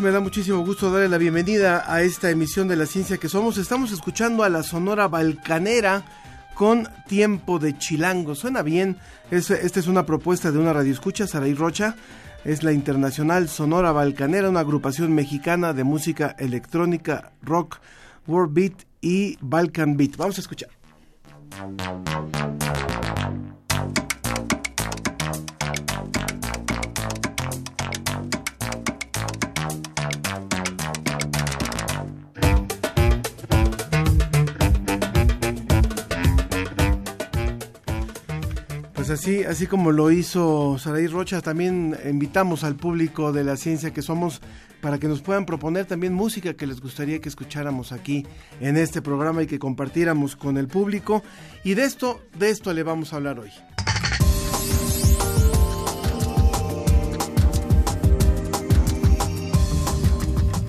Me da muchísimo gusto darle la bienvenida a esta emisión de La Ciencia que Somos. Estamos escuchando a la Sonora Balcanera con Tiempo de Chilango. Suena bien, es, esta es una propuesta de una radioescucha, Saraí Rocha. Es la Internacional Sonora Balcanera, una agrupación mexicana de música electrónica, rock, world beat y Balkan beat. Vamos a escuchar. Pues así, así como lo hizo Saraí Rocha, también invitamos al público de la ciencia que somos para que nos puedan proponer también música que les gustaría que escucháramos aquí en este programa y que compartiéramos con el público. Y de esto, de esto le vamos a hablar hoy.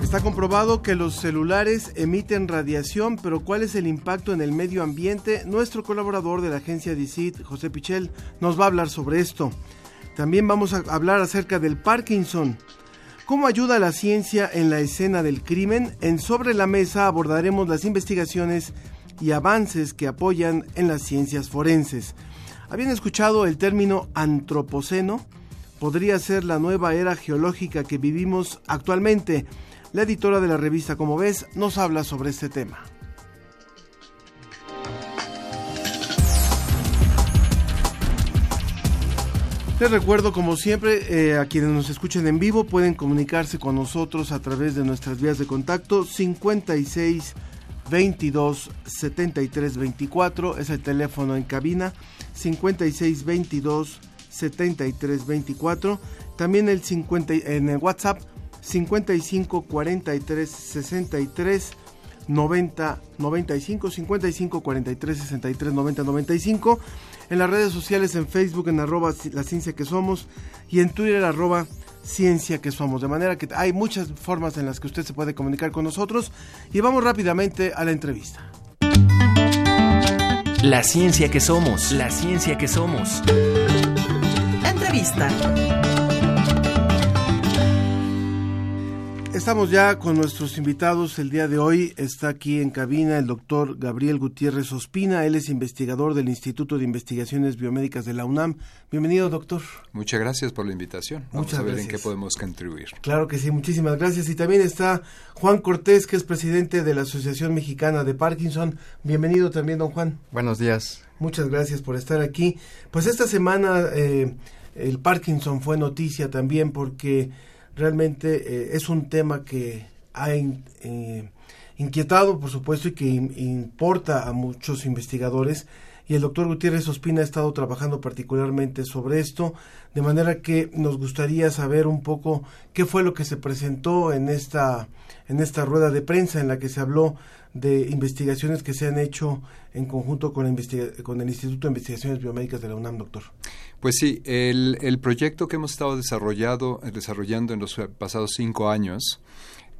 Está comprobado que los celulares emiten radiación, pero ¿cuál es el impacto en el medio ambiente? Nuestro colaborador de la agencia DICIT, José Pichel, nos va a hablar sobre esto. También vamos a hablar acerca del Parkinson. ¿Cómo ayuda la ciencia en la escena del crimen? En Sobre la Mesa abordaremos las investigaciones y avances que apoyan en las ciencias forenses. ¿Habían escuchado el término antropoceno? Podría ser la nueva era geológica que vivimos actualmente. La editora de la revista Como ves nos habla sobre este tema. Les recuerdo, como siempre, eh, a quienes nos escuchen en vivo pueden comunicarse con nosotros a través de nuestras vías de contacto 56 22 73 24 es el teléfono en cabina 56 22 73 24 también el 50 en el WhatsApp 55 43 63 90 95 55 43 63 90 95 en las redes sociales en Facebook en arroba la ciencia que somos y en Twitter arroba ciencia que somos de manera que hay muchas formas en las que usted se puede comunicar con nosotros y vamos rápidamente a la entrevista La ciencia que somos, la ciencia que somos. Entrevista. Estamos ya con nuestros invitados el día de hoy. Está aquí en cabina el doctor Gabriel Gutiérrez Ospina. Él es investigador del Instituto de Investigaciones Biomédicas de la UNAM. Bienvenido, doctor. Muchas gracias por la invitación. Vamos Muchas a ver gracias. en qué podemos contribuir. Claro que sí, muchísimas gracias. Y también está Juan Cortés, que es presidente de la Asociación Mexicana de Parkinson. Bienvenido también, don Juan. Buenos días. Muchas gracias por estar aquí. Pues esta semana eh, el Parkinson fue noticia también porque realmente eh, es un tema que ha eh, inquietado, por supuesto, y que im- importa a muchos investigadores. Y el doctor Gutiérrez Ospina ha estado trabajando particularmente sobre esto, de manera que nos gustaría saber un poco qué fue lo que se presentó en esta, en esta rueda de prensa en la que se habló de investigaciones que se han hecho en conjunto con, la con el Instituto de Investigaciones Biomédicas de la UNAM, doctor. Pues sí, el, el proyecto que hemos estado desarrollado, eh, desarrollando en los pasados cinco años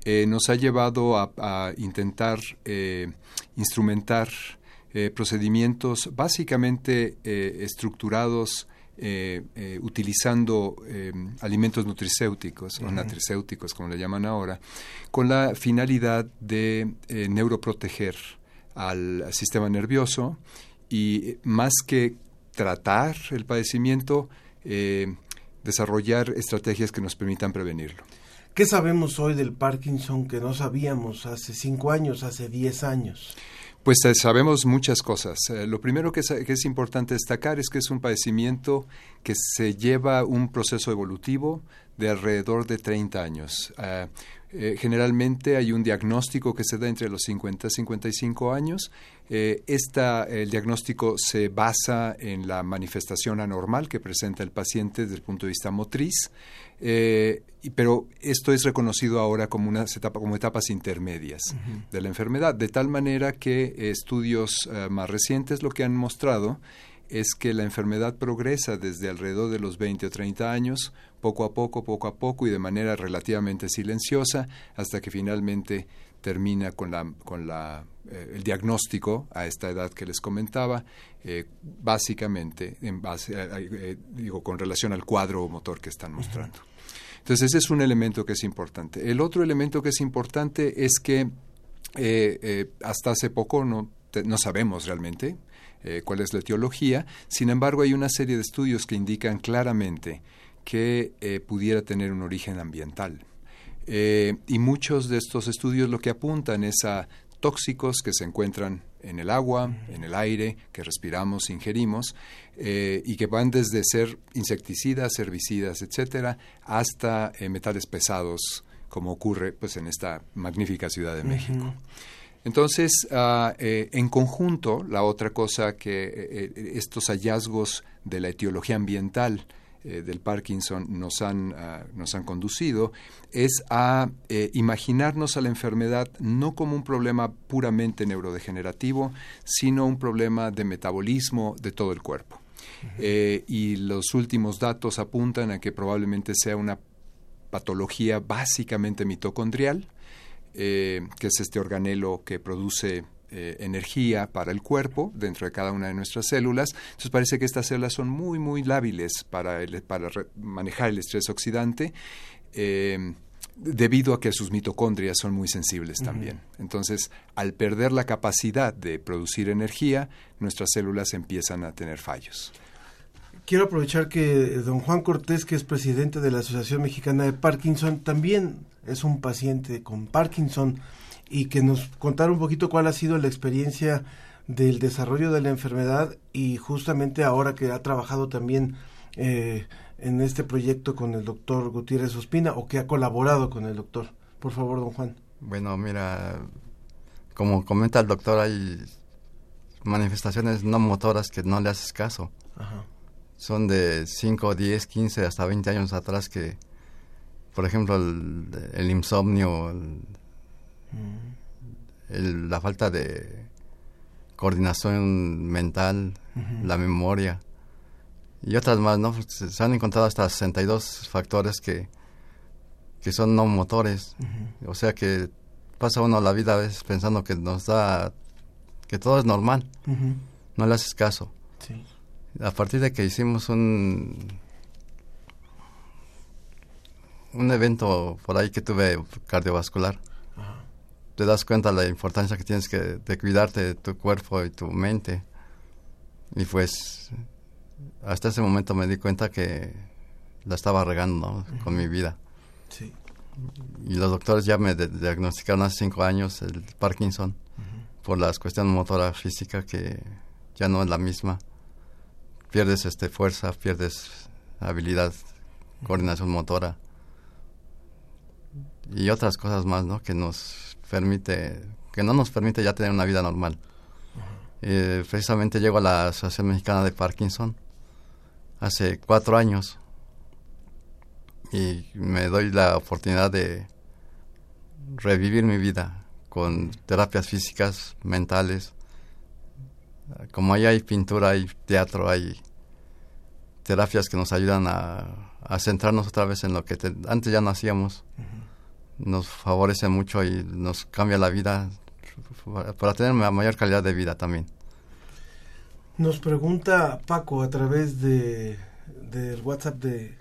eh, nos ha llevado a, a intentar eh, instrumentar eh, procedimientos básicamente estructurados eh, eh, utilizando eh, alimentos nutricéuticos o natricéuticos, como le llaman ahora, con la finalidad de neuroproteger al sistema nervioso y más que tratar el padecimiento, desarrollar estrategias que nos permitan prevenirlo. ¿Qué sabemos hoy del Parkinson que no sabíamos hace cinco años, hace diez años? Pues eh, sabemos muchas cosas. Eh, lo primero que es, importante destacar es que es un padecimiento que se lleva un proceso evolutivo de alrededor de 30 años. Eh, generalmente hay un diagnóstico que se da entre los 50 y 55 años. Esta, el diagnóstico se basa en la manifestación anormal que presenta el paciente desde el punto de vista motriz. Eh, pero esto es reconocido ahora como, unas etapas, como etapas intermedias de la enfermedad, de tal manera que estudios eh, más recientes lo que han mostrado es que la enfermedad progresa desde alrededor de los 20 o 30 años, poco a poco, poco a poco y de manera relativamente silenciosa, hasta que finalmente termina con, la, con la, eh, el diagnóstico a esta edad que les comentaba, eh, básicamente en base, eh, digo, con relación al cuadro motor que están mostrando. Entonces, ese es un elemento que es importante. El otro elemento que es importante es que hasta hace poco no, no sabemos realmente cuál es la etiología, sin embargo, hay una serie de estudios que indican claramente que pudiera tener un origen ambiental. Eh, y muchos de estos estudios lo que apuntan es a tóxicos que se encuentran en el agua, en el aire, que respiramos, ingerimos, eh, y que van desde ser insecticidas, herbicidas, etcétera, hasta eh, metales pesados, como ocurre pues en esta magnífica Ciudad de México. Entonces, ah, en conjunto, la otra cosa que estos hallazgos de la etiología ambiental eh, del Parkinson nos han, ah, nos han conducido es a eh, imaginarnos a la enfermedad no como un problema puramente neurodegenerativo, sino un problema de metabolismo de todo el cuerpo. Eh, y los últimos datos apuntan a que probablemente sea una patología básicamente mitocondrial, que es este organelo que produce eh, energía para el cuerpo dentro de cada una de nuestras células. Entonces parece que estas células son muy, muy lábiles para, para manejar el estrés oxidante. Eh, debido a que sus mitocondrias son muy sensibles también. Entonces, al perder la capacidad de producir energía, nuestras células empiezan a tener fallos. Quiero aprovechar que don Juan Cortés, que es presidente de la Asociación Mexicana de Parkinson, también es un paciente con Parkinson y que nos contara un poquito cuál ha sido la experiencia del desarrollo de la enfermedad y justamente ahora que ha trabajado también eh, en este proyecto con el doctor Gutiérrez Ospina o que ha colaborado con el doctor. Por favor, don Juan. Bueno, mira, como comenta el doctor, hay manifestaciones no motoras que no le haces caso. Son de 5, 10, 15, hasta 20 años atrás que, por ejemplo, el, insomnio, la falta de coordinación mental, la memoria y otras más, ¿no? Se han encontrado hasta 62 factores que, que son no motores. O sea que pasa uno la vida a veces pensando que nos da, que todo es normal. No le haces caso. A partir de que hicimos un, un evento por ahí que tuve cardiovascular, te das cuenta de la importancia que tienes que de cuidarte de tu cuerpo y tu mente. Y pues hasta ese momento me di cuenta que la estaba regando con mi vida. Y los doctores ya me diagnosticaron hace cinco años el Parkinson por las cuestiones motora física que ya no es la misma. Pierdes este fuerza, pierdes habilidad, coordinación motora y otras cosas más, ¿no? Que nos permite, que no nos permite ya tener una vida normal. Eh, precisamente llego a la Asociación Mexicana de Parkinson hace cuatro años y me doy la oportunidad de revivir mi vida con terapias físicas, mentales. Como ahí hay pintura, hay teatro, hay terapias que nos ayudan a, centrarnos otra vez en lo que antes ya no hacíamos nos favorece mucho y nos cambia la vida para tener mayor calidad de vida también. Nos pregunta Paco a través de del WhatsApp de,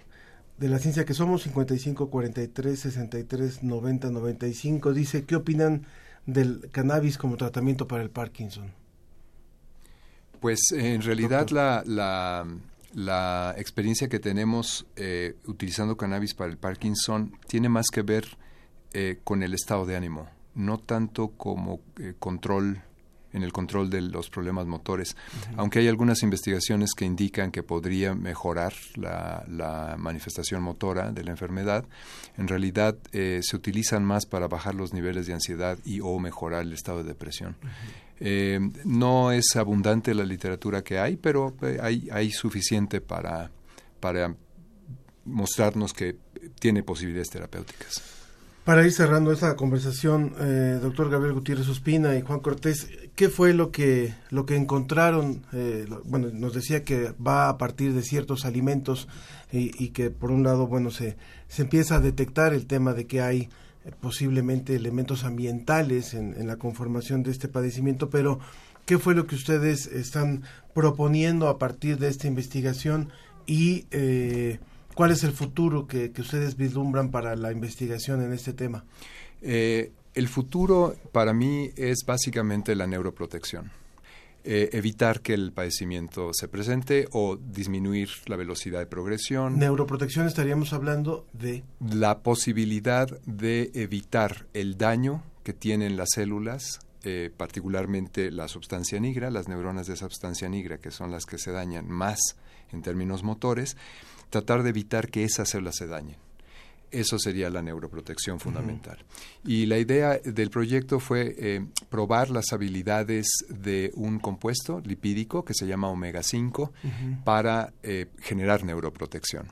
de la ciencia que somos, 55 43 63 90 95, dice, ¿qué opinan del cannabis como tratamiento para el Parkinson? Pues en realidad la, la, la, experiencia que tenemos eh, utilizando cannabis para el Parkinson tiene más que ver eh, con el estado de ánimo, no tanto como eh, control en el control de los problemas motores, aunque hay algunas investigaciones que indican que podría mejorar la, la manifestación motora de la enfermedad, en realidad eh, se utilizan más para bajar los niveles de ansiedad y o mejorar el estado de depresión. Eh, no es abundante la literatura que hay, pero hay, hay suficiente para, para mostrarnos que tiene posibilidades terapéuticas. Para ir cerrando esta conversación, eh, doctor Gabriel Gutiérrez Ospina y Juan Cortés, ¿qué fue lo que lo que encontraron? Eh, bueno, nos decía que va a partir de ciertos alimentos y, y, que por un lado, bueno, se, se empieza a detectar el tema de que hay eh, posiblemente elementos ambientales en, en, la conformación de este padecimiento, pero ¿qué fue lo que ustedes están proponiendo a partir de esta investigación y eh, ¿Cuál es el futuro que, que, ustedes vislumbran para la investigación en este tema? Eh, el futuro para mí es básicamente la neuroprotección. Eh, evitar que el padecimiento se presente o disminuir la velocidad de progresión. Neuroprotección estaríamos hablando de... La posibilidad de evitar el daño que tienen las células, eh, particularmente la sustancia nigra, las neuronas de sustancia nigra, que son las que se dañan más en términos motores, tratar de evitar que esas células se dañen. Eso sería la neuroprotección fundamental. Uh -huh. Y la idea del proyecto fue eh, probar las habilidades de un compuesto lipídico que se llama omega 5 uh -huh. para eh, generar neuroprotección.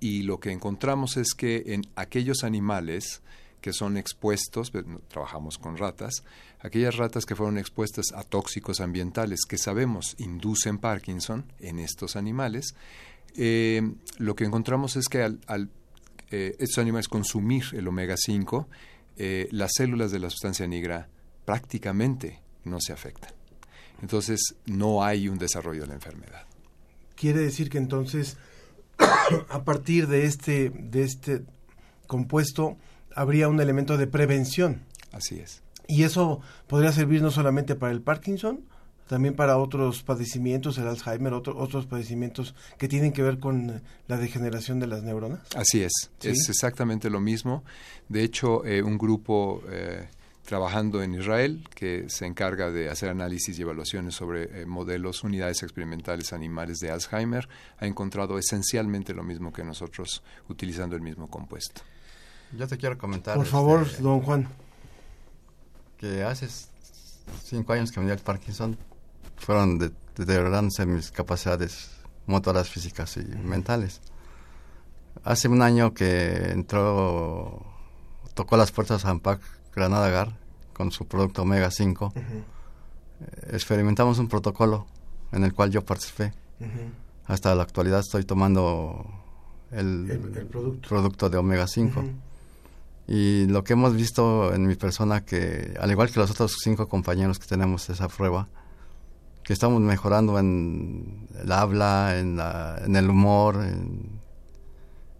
Y lo que encontramos es que en aquellos animales que son expuestos, trabajamos con ratas, aquellas ratas que fueron expuestas a tóxicos ambientales que sabemos inducen Parkinson en estos animales, eh, lo que encontramos es que al, al eh, estos animales consumir el omega 5, eh, las células de la sustancia negra prácticamente no se afectan. Entonces no hay un desarrollo de la enfermedad. Quiere decir que entonces a partir de este, de este compuesto habría un elemento de prevención. Así es. Y eso podría servir no solamente para el Parkinson, también para otros padecimientos, el Alzheimer, otro, otros padecimientos que tienen que ver con la degeneración de las neuronas. Así es, ¿Sí? es exactamente lo mismo. De hecho, eh, un grupo eh, trabajando en Israel que se encarga de hacer análisis y evaluaciones sobre eh, modelos, unidades experimentales animales de Alzheimer, ha encontrado esencialmente lo mismo que nosotros utilizando el mismo compuesto. Yo te quiero comentar. Por este, favor, don Juan. Que hace cinco años que me dio el Parkinson, fueron deteriorándose mis capacidades motoras físicas y mentales. Hace un año que entró, tocó las puertas a Ampac Granada Gar con su producto Omega 5. Uh -huh. Experimentamos un protocolo en el cual yo participé. Uh -huh. Hasta la actualidad estoy tomando el, el, el producto. producto. de Omega 5. Y lo que hemos visto en mi persona, que al igual que los otros cinco compañeros que tenemos esa prueba, que estamos mejorando en el habla, en, la, en el humor, en,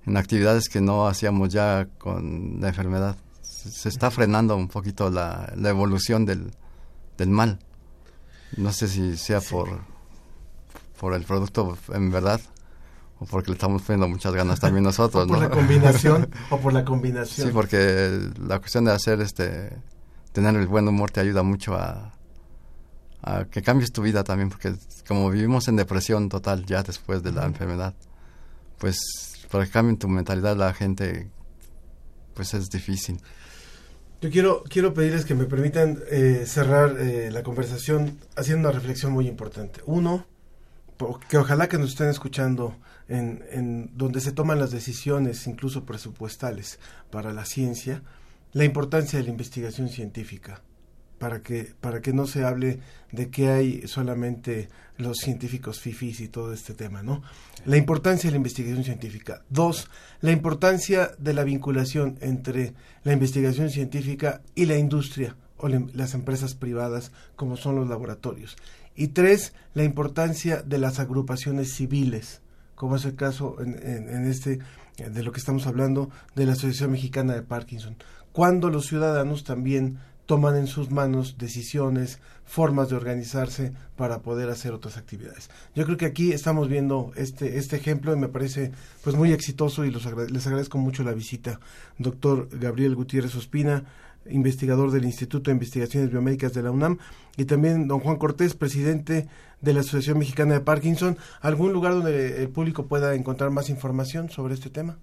en, actividades que no hacíamos ya con la enfermedad. Se, se está frenando un poquito la, la evolución del, del, mal. No sé si sea sí. por, por el producto en verdad o porque le estamos poniendo muchas ganas también nosotros. o por ¿no? la combinación, o por la combinación. Sí, porque la cuestión de hacer este, tener el buen humor te ayuda mucho a, a que cambies tu vida también, porque como vivimos en depresión total ya después de la enfermedad, pues para que cambie tu mentalidad la gente, pues es difícil. Yo quiero, quiero pedirles que me permitan eh, cerrar eh, la conversación haciendo una reflexión muy importante. Uno, que ojalá que nos estén escuchando en, en donde se toman las decisiones, incluso presupuestales, para la ciencia, la importancia de la investigación científica para que para que no se hable de que hay solamente los científicos fifis y todo este tema, ¿no? La importancia de la investigación científica. Dos, la importancia de la vinculación entre la investigación científica y la industria o le, las empresas privadas como son los laboratorios. Y tres, la importancia de las agrupaciones civiles como es el caso en, en este de lo que estamos hablando de la Asociación Mexicana de Parkinson. Cuando los ciudadanos también toman en sus manos decisiones, formas de organizarse para poder hacer otras actividades. Yo creo que aquí estamos viendo este, este ejemplo y me parece pues muy exitoso y los les agradezco mucho la visita. Doctor Gabriel Gutiérrez Ospina, investigador del Instituto de Investigaciones Biomédicas de la UNAM, y también don Juan Cortés, presidente de la Asociación Mexicana de Parkinson. ¿Algún lugar donde el público pueda encontrar más información sobre este tema?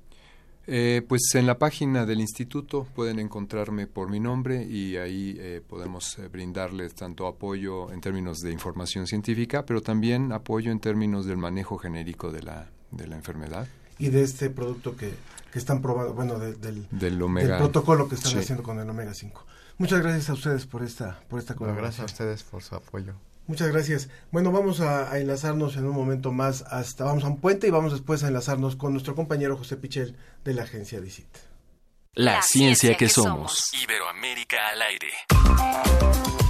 Eh, pues en la página del instituto pueden encontrarme por mi nombre y ahí eh, podemos eh, brindarles tanto apoyo en términos de información científica, pero también apoyo en términos del manejo genérico de la, de la enfermedad. Y de este producto que, que están probando, bueno, del, del, protocolo que están haciendo con el omega 5. Muchas gracias a ustedes por esta, por esta colaboración. Gracias a ustedes por su apoyo. Muchas gracias. Bueno, vamos a, enlazarnos en un momento más hasta, vamos a un puente y vamos después a enlazarnos con nuestro compañero José Pichel de la agencia DICIT. La, ciencia, que, somos. Iberoamérica al aire.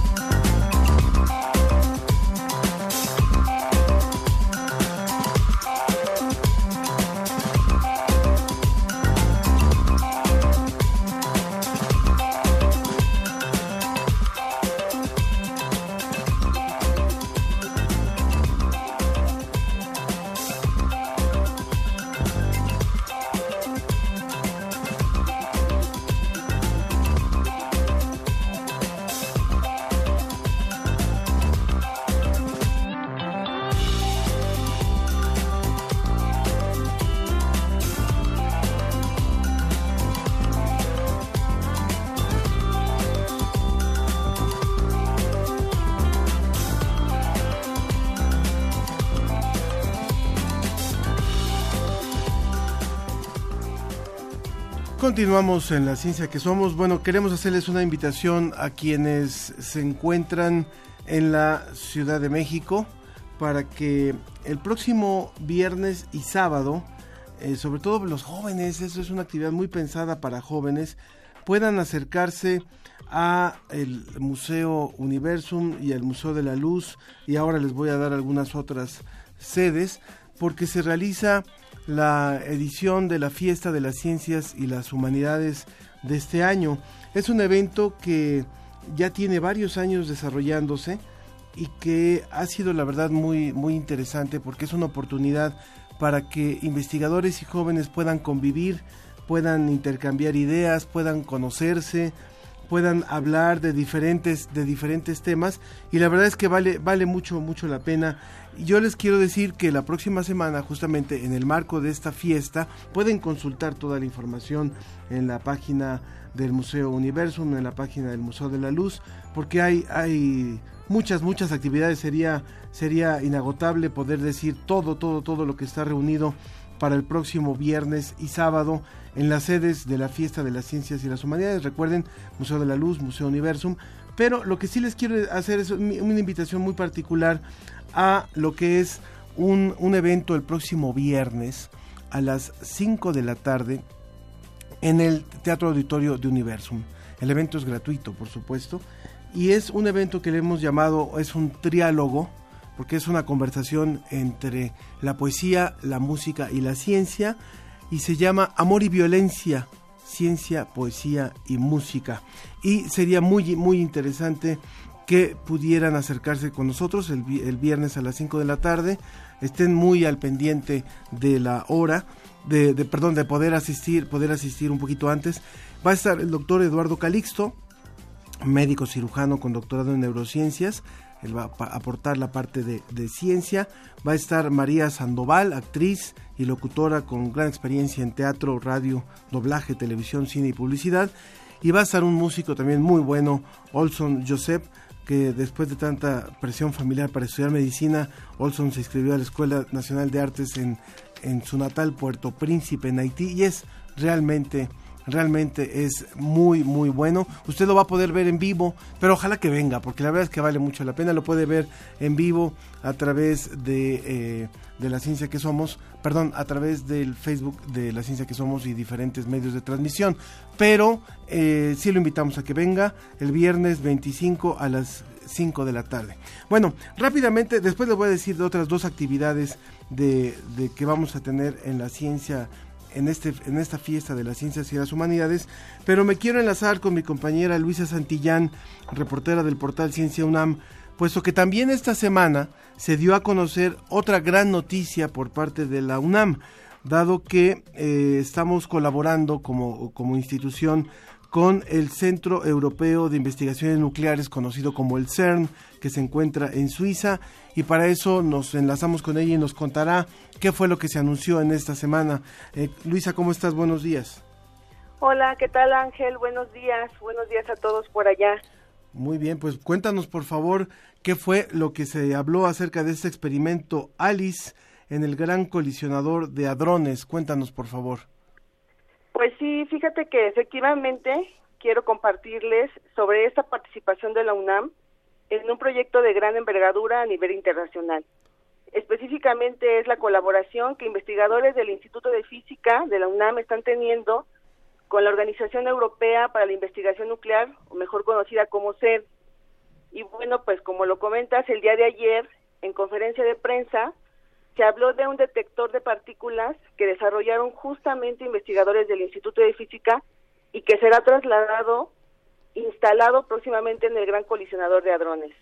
Continuamos en la ciencia que somos. Bueno, queremos hacerles una invitación a quienes se encuentran en la Ciudad de México para que el próximo viernes y sábado, eh, sobre todo los jóvenes, eso es una actividad muy pensada para jóvenes, puedan acercarse a el Museo Universum y al Museo de la Luz y ahora les voy a dar algunas otras sedes porque se realiza la edición de la Fiesta de las Ciencias y las Humanidades de este año. Es un evento que ya tiene varios años desarrollándose y que ha sido la verdad muy muy interesante porque es una oportunidad para que investigadores y jóvenes puedan convivir, puedan intercambiar ideas, puedan conocerse, puedan hablar de diferentes de diferentes temas y la verdad es que vale vale mucho mucho la pena yo les quiero decir que la próxima semana, justamente en el marco de esta fiesta, pueden consultar toda la información en la página del Museo Universum, en la página del Museo de la Luz, porque hay, hay muchas, muchas actividades. Sería, sería inagotable poder decir todo, todo, todo lo que está reunido para el próximo viernes y sábado en las sedes de la Fiesta de las Ciencias y las Humanidades. Recuerden, Museo de la Luz, Museo Universum. Pero lo que sí les quiero hacer es una invitación muy particular a lo que es un, evento el próximo viernes a las 5 de la tarde en el Teatro Auditorio de Universum. El evento es gratuito, por supuesto, y es un evento que le hemos llamado, es un triálogo, porque es una conversación entre la poesía, la música y la ciencia, y se llama Amor y Violencia, Ciencia, Poesía y Música. Y sería muy, muy interesante que pudieran acercarse con nosotros el, viernes a las 5 de la tarde. Estén muy al pendiente de la hora, de, perdón, de poder asistir, poder asistir un poquito antes. Va a estar el doctor Eduardo Calixto, médico cirujano con doctorado en neurociencias. Él va a aportar la parte de, ciencia. Va a estar María Sandoval, actriz y locutora con gran experiencia en teatro, radio, doblaje, televisión, cine y publicidad. Y va a estar un músico también muy bueno, Olson Joseph, que después de tanta presión familiar para estudiar medicina, Olson se inscribió a la Escuela Nacional de Artes en, en su natal Puerto Príncipe, en Haití, y es realmente realmente es muy muy bueno. Usted lo va a poder ver en vivo, pero ojalá que venga, porque la verdad es que vale mucho la pena. Lo puede ver en vivo a través de, eh, de la ciencia que somos, perdón, a través del Facebook de la ciencia que somos y diferentes medios de transmisión. Pero eh, sí lo invitamos a que venga el viernes 25 a las 5 de la tarde. Bueno, rápidamente, después les voy a decir de otras dos actividades de, de que vamos a tener en la ciencia en, este, en esta fiesta de las ciencias y las humanidades, pero me quiero enlazar con mi compañera Luisa Santillán, reportera del portal Ciencia UNAM, puesto que también esta semana se dio a conocer otra gran noticia por parte de la UNAM, dado que eh, estamos colaborando como, como institución con el Centro Europeo de Investigaciones Nucleares, conocido como el CERN, que se encuentra en Suiza, y para eso nos enlazamos con ella y nos contará qué fue lo que se anunció en esta semana. Eh, Luisa, ¿cómo estás? Buenos días. Hola, ¿qué tal Ángel? Buenos días, buenos días a todos por allá. Muy bien, pues cuéntanos por favor qué fue lo que se habló acerca de este experimento Alice en el Gran Colisionador de Hadrones. Cuéntanos por favor. Pues sí, fíjate que efectivamente quiero compartirles sobre esta participación de la UNAM en un proyecto de gran envergadura a nivel internacional. Específicamente es la colaboración que investigadores del Instituto de Física de la UNAM están teniendo con la Organización Europea para la Investigación Nuclear, o mejor conocida como CER. Y bueno, pues como lo comentas, el día de ayer, en conferencia de prensa, se habló de un detector de partículas que desarrollaron justamente investigadores del Instituto de Física y que será trasladado, instalado próximamente en el Gran Colisionador de Hadrones.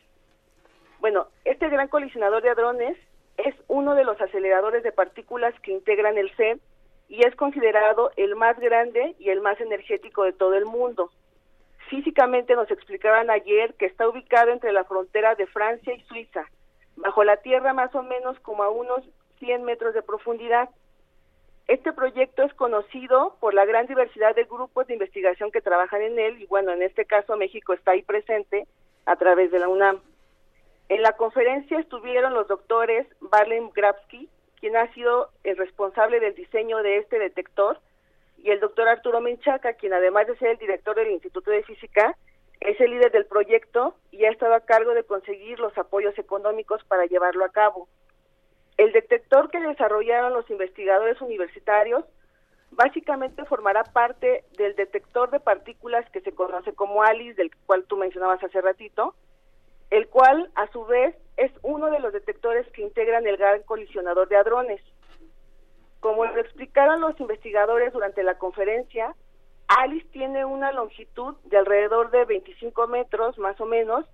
Bueno, este Gran Colisionador de Hadrones es uno de los aceleradores de partículas que integran el CERN y es considerado el más grande y el más energético de todo el mundo. Físicamente nos explicaban ayer que está ubicado entre la frontera de Francia y Suiza, bajo la tierra más o menos como a unos 100 metros de profundidad. Este proyecto es conocido por la gran diversidad de grupos de investigación que trabajan en él y bueno, en este caso México está ahí presente a través de la UNAM. En la conferencia estuvieron los doctores Barlem Grabsky, quien ha sido el responsable del diseño de este detector, y el doctor Arturo Menchaca, quien además de ser el director del Instituto de Física, es el líder del proyecto y ha estado a cargo de conseguir los apoyos económicos para llevarlo a cabo. El detector que desarrollaron los investigadores universitarios básicamente formará parte del detector de partículas que se conoce como ALICE, del cual tú mencionabas hace ratito, el cual a su vez es uno de los detectores que integran el gran colisionador de hadrones. Como lo explicaron los investigadores durante la conferencia, Alice tiene una longitud de alrededor de 25 metros más o menos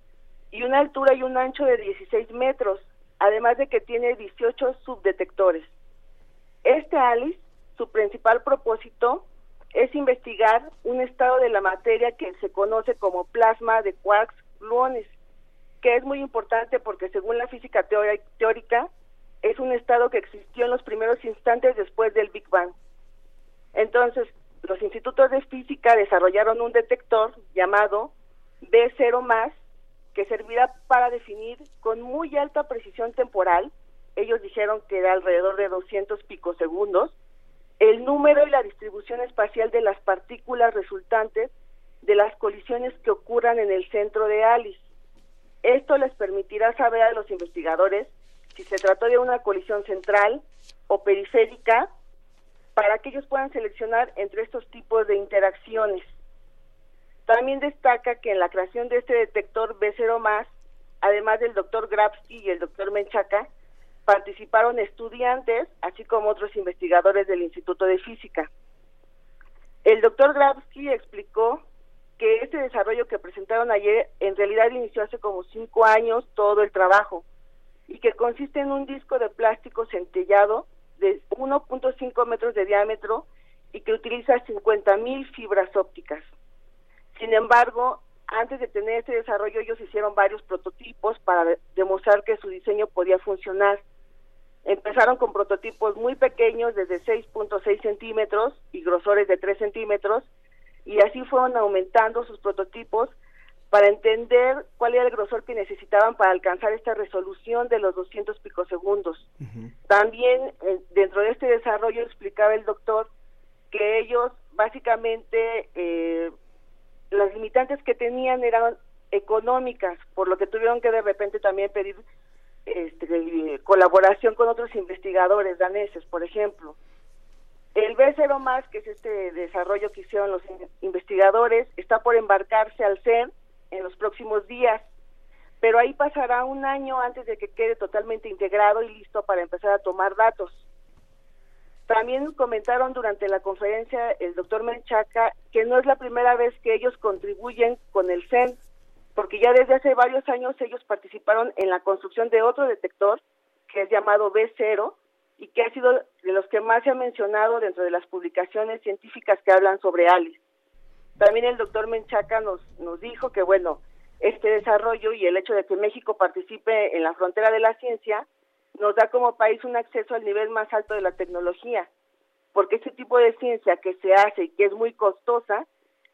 y una altura y un ancho de 16 metros, además de que tiene 18 subdetectores. Este Alice, su principal propósito es investigar un estado de la materia que se conoce como plasma de quarks gluones, que es muy importante porque según la física teórica es un estado que existió en los primeros instantes después del Big Bang. Entonces, los institutos de física desarrollaron un detector llamado B0 más que servirá para definir con muy alta precisión temporal, ellos dijeron que era alrededor de 200 picosegundos, el número y la distribución espacial de las partículas resultantes de las colisiones que ocurran en el centro de Alice. Esto les permitirá saber a los investigadores si se trató de una colisión central o periférica para que ellos puedan seleccionar entre estos tipos de interacciones. También destaca que en la creación de este detector B0 además del doctor Grabsky y el doctor Menchaca, participaron estudiantes, así como otros investigadores del Instituto de Física. El doctor Grabsky explicó que este desarrollo que presentaron ayer en realidad inició hace como cinco años todo el trabajo y que consiste en un disco de plástico centellado de 1.5 metros de diámetro y que utiliza 50.000 fibras ópticas. Sin embargo, antes de tener este desarrollo, ellos hicieron varios prototipos para demostrar que su diseño podía funcionar. Empezaron con prototipos muy pequeños, desde 6.6 centímetros y grosores de 3 centímetros, y así fueron aumentando sus prototipos para entender cuál era el grosor que necesitaban para alcanzar esta resolución de los 200 picosegundos. También eh, dentro de este desarrollo explicaba el doctor que ellos básicamente eh, las limitantes que tenían eran económicas, por lo que tuvieron que de repente también pedir este, colaboración con otros investigadores daneses, por ejemplo. El B0 más, que es este desarrollo que hicieron los investigadores, está por embarcarse al CERN en los próximos días. pero ahí pasará un año antes de que quede totalmente integrado y listo para empezar a tomar datos. También comentaron durante la conferencia el doctor Menchaca que no es la primera vez que ellos contribuyen con el CEN, porque ya desde hace varios años ellos participaron en la construcción de otro detector que es llamado B0 y que ha sido de los que más se ha mencionado dentro de las publicaciones científicas que hablan sobre ALICE. También el doctor Menchaca nos, nos dijo que, bueno, este desarrollo y el hecho de que México participe en la frontera de la ciencia nos da como país un acceso al nivel más alto de la tecnología, porque este tipo de ciencia que se hace y que es muy costosa,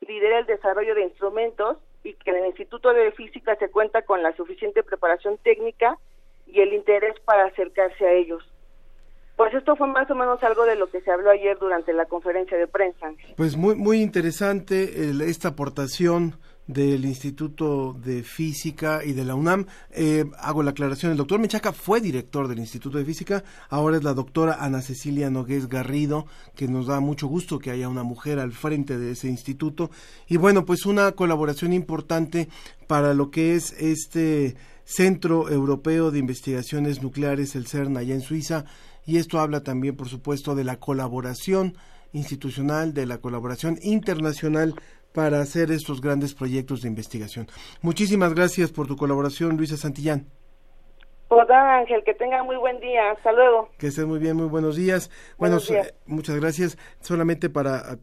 lidera el desarrollo de instrumentos y que en el Instituto de Física se cuenta con la suficiente preparación técnica y el interés para acercarse a ellos. Pues esto fue más o menos algo de lo que se habló ayer durante la conferencia de prensa. Pues muy muy interesante esta aportación del Instituto de Física y de la UNAM. Eh, hago la aclaración, el doctor Menchaca fue director del Instituto de Física, ahora es la doctora Ana Cecilia Nogués Garrido, que nos da mucho gusto que haya una mujer al frente de ese instituto. Y bueno, pues una colaboración importante para lo que es este Centro Europeo de Investigaciones Nucleares, el CERN, allá en Suiza, y esto habla también, por supuesto, de la colaboración institucional, de la colaboración internacional para hacer estos grandes proyectos de investigación. Muchísimas gracias por tu colaboración, Luisa Santillán. Hola Ángel, que tenga muy buen día. Hasta luego. Que estés muy bien, muy buenos días. Bueno, muchas gracias. Solamente para ah,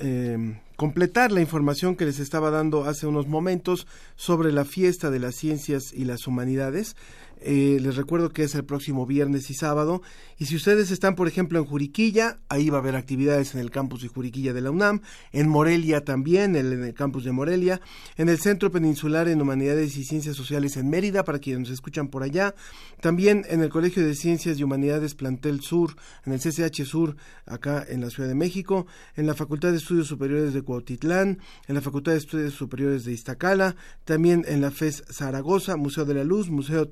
eh, completar la información que les estaba dando hace unos momentos sobre la fiesta de las ciencias y las humanidades. Eh, les recuerdo que es el próximo viernes y sábado. Y si ustedes están, por ejemplo, en Juriquilla, ahí va a haber actividades en el campus de Juriquilla de la UNAM, en Morelia también, en el campus de Morelia, en el Centro Peninsular en Humanidades y Ciencias Sociales en Mérida, para quienes nos escuchan por allá, también en el Colegio de Ciencias y Humanidades Plantel Sur, en el CCH Sur, acá en la Ciudad de México, en la Facultad de Estudios Superiores de Cuautitlán, en la Facultad de Estudios Superiores de Iztacala, también en la FES Zaragoza, Museo de la Luz, Museo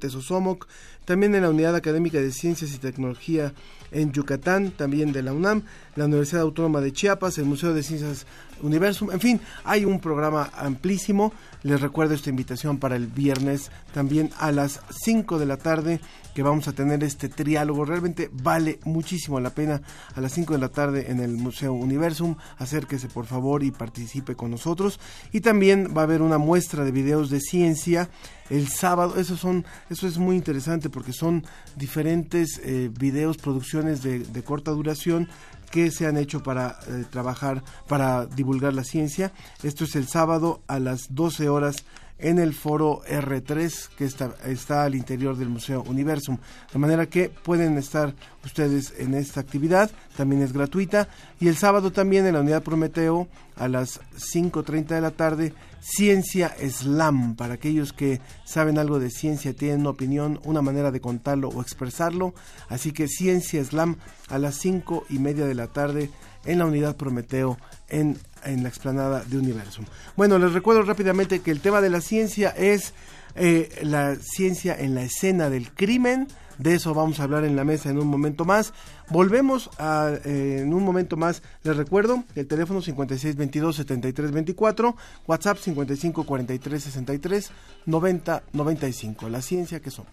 También en la Unidad Académica de Ciencias y Tecnología en Yucatán, también de la UNAM, la Universidad Autónoma de Chiapas, el Museo de Ciencias Universum, en fin, hay un programa amplísimo. Les recuerdo esta invitación para el viernes también a las 5 de la tarde que vamos a tener este triálogo. Realmente vale muchísimo la pena a las 5 de la tarde en el Museo Universum. Acérquese por favor y participe con nosotros. Y también va a haber una muestra de videos de ciencia el sábado. Eso, son, eso es muy interesante porque son diferentes eh, videos, producciones de, de corta duración que se han hecho para eh, trabajar, para divulgar la ciencia. Esto es el sábado a las 12 horas en el foro R3 que está, está al interior del Museo Universum. De manera que pueden estar ustedes en esta actividad, también es gratuita. Y el sábado también en la unidad Prometeo a las 5.30 de la tarde, Ciencia Slam, para aquellos que saben algo de ciencia, tienen una opinión, una manera de contarlo o expresarlo. Así que Ciencia Slam a las 5 y media de la tarde en la unidad Prometeo en, en la explanada de Universum. Bueno, les recuerdo rápidamente que el tema de la ciencia es eh, la ciencia en la escena del crimen. De eso vamos a hablar en la mesa en un momento más. Volvemos eh, en un momento más. Les recuerdo el teléfono 5622-7324, WhatsApp 5543-63-9095. La ciencia que somos.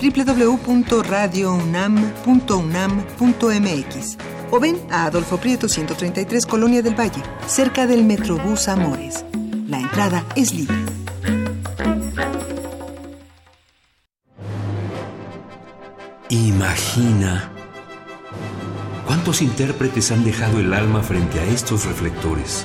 www.radiounam.unam.mx O ven a Adolfo Prieto 133 Colonia del Valle, cerca del Metrobús Amores. La entrada es libre. Imagina cuántos intérpretes han dejado el alma frente a estos reflectores.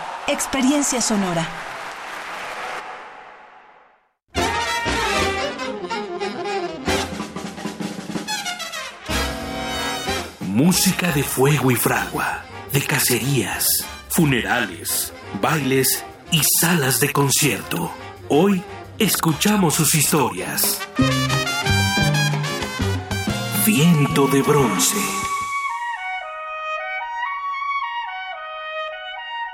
experiencia sonora. Música de fuego y fragua, de cacerías, funerales, bailes y salas de concierto. Hoy escuchamos sus historias. Viento de bronce.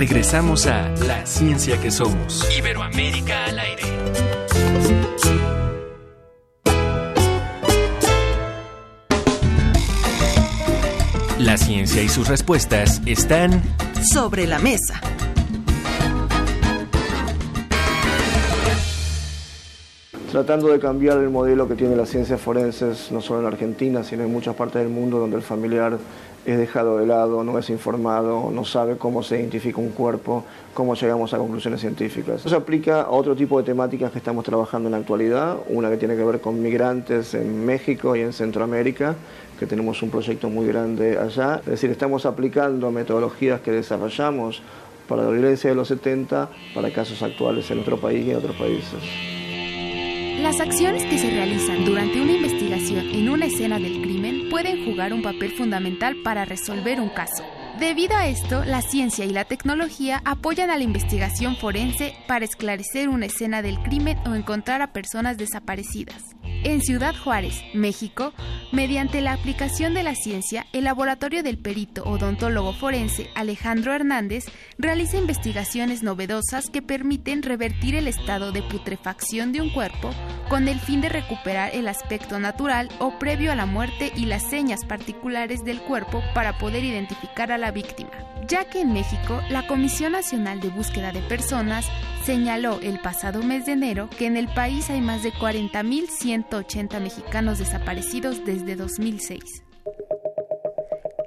Regresamos a La Ciencia que Somos. Iberoamérica al aire. La ciencia y sus respuestas están sobre la mesa. tratando de cambiar el modelo que tiene las ciencias forenses, no solo en Argentina, sino en muchas partes del mundo donde el familiar es dejado de lado, no es informado, no sabe cómo se identifica un cuerpo, cómo llegamos a conclusiones científicas. Eso se aplica a otro tipo de temáticas que estamos trabajando en la actualidad, una que tiene que ver con migrantes en México y en Centroamérica, que tenemos un proyecto muy grande allá. Es decir, estamos aplicando metodologías que desarrollamos para la violencia de los 70 para casos actuales en nuestro país y en otros países. Las acciones que se realizan durante una investigación en una escena del crimen pueden jugar un papel fundamental para resolver un caso. Debido a esto, la ciencia y la tecnología apoyan a la investigación forense para esclarecer una escena del crimen o encontrar a personas desaparecidas. En Ciudad Juárez, México, mediante la aplicación de la ciencia, el laboratorio del perito odontólogo forense Alejandro Hernández realiza investigaciones novedosas que permiten revertir el estado de putrefacción de un cuerpo con el fin de recuperar el aspecto natural o previo a la muerte y las señas particulares del cuerpo para poder identificar a la víctima. Ya que en México la Comisión Nacional de Búsqueda de Personas señaló el pasado mes de enero que en el país hay más de 40.180 mexicanos desaparecidos desde 2006.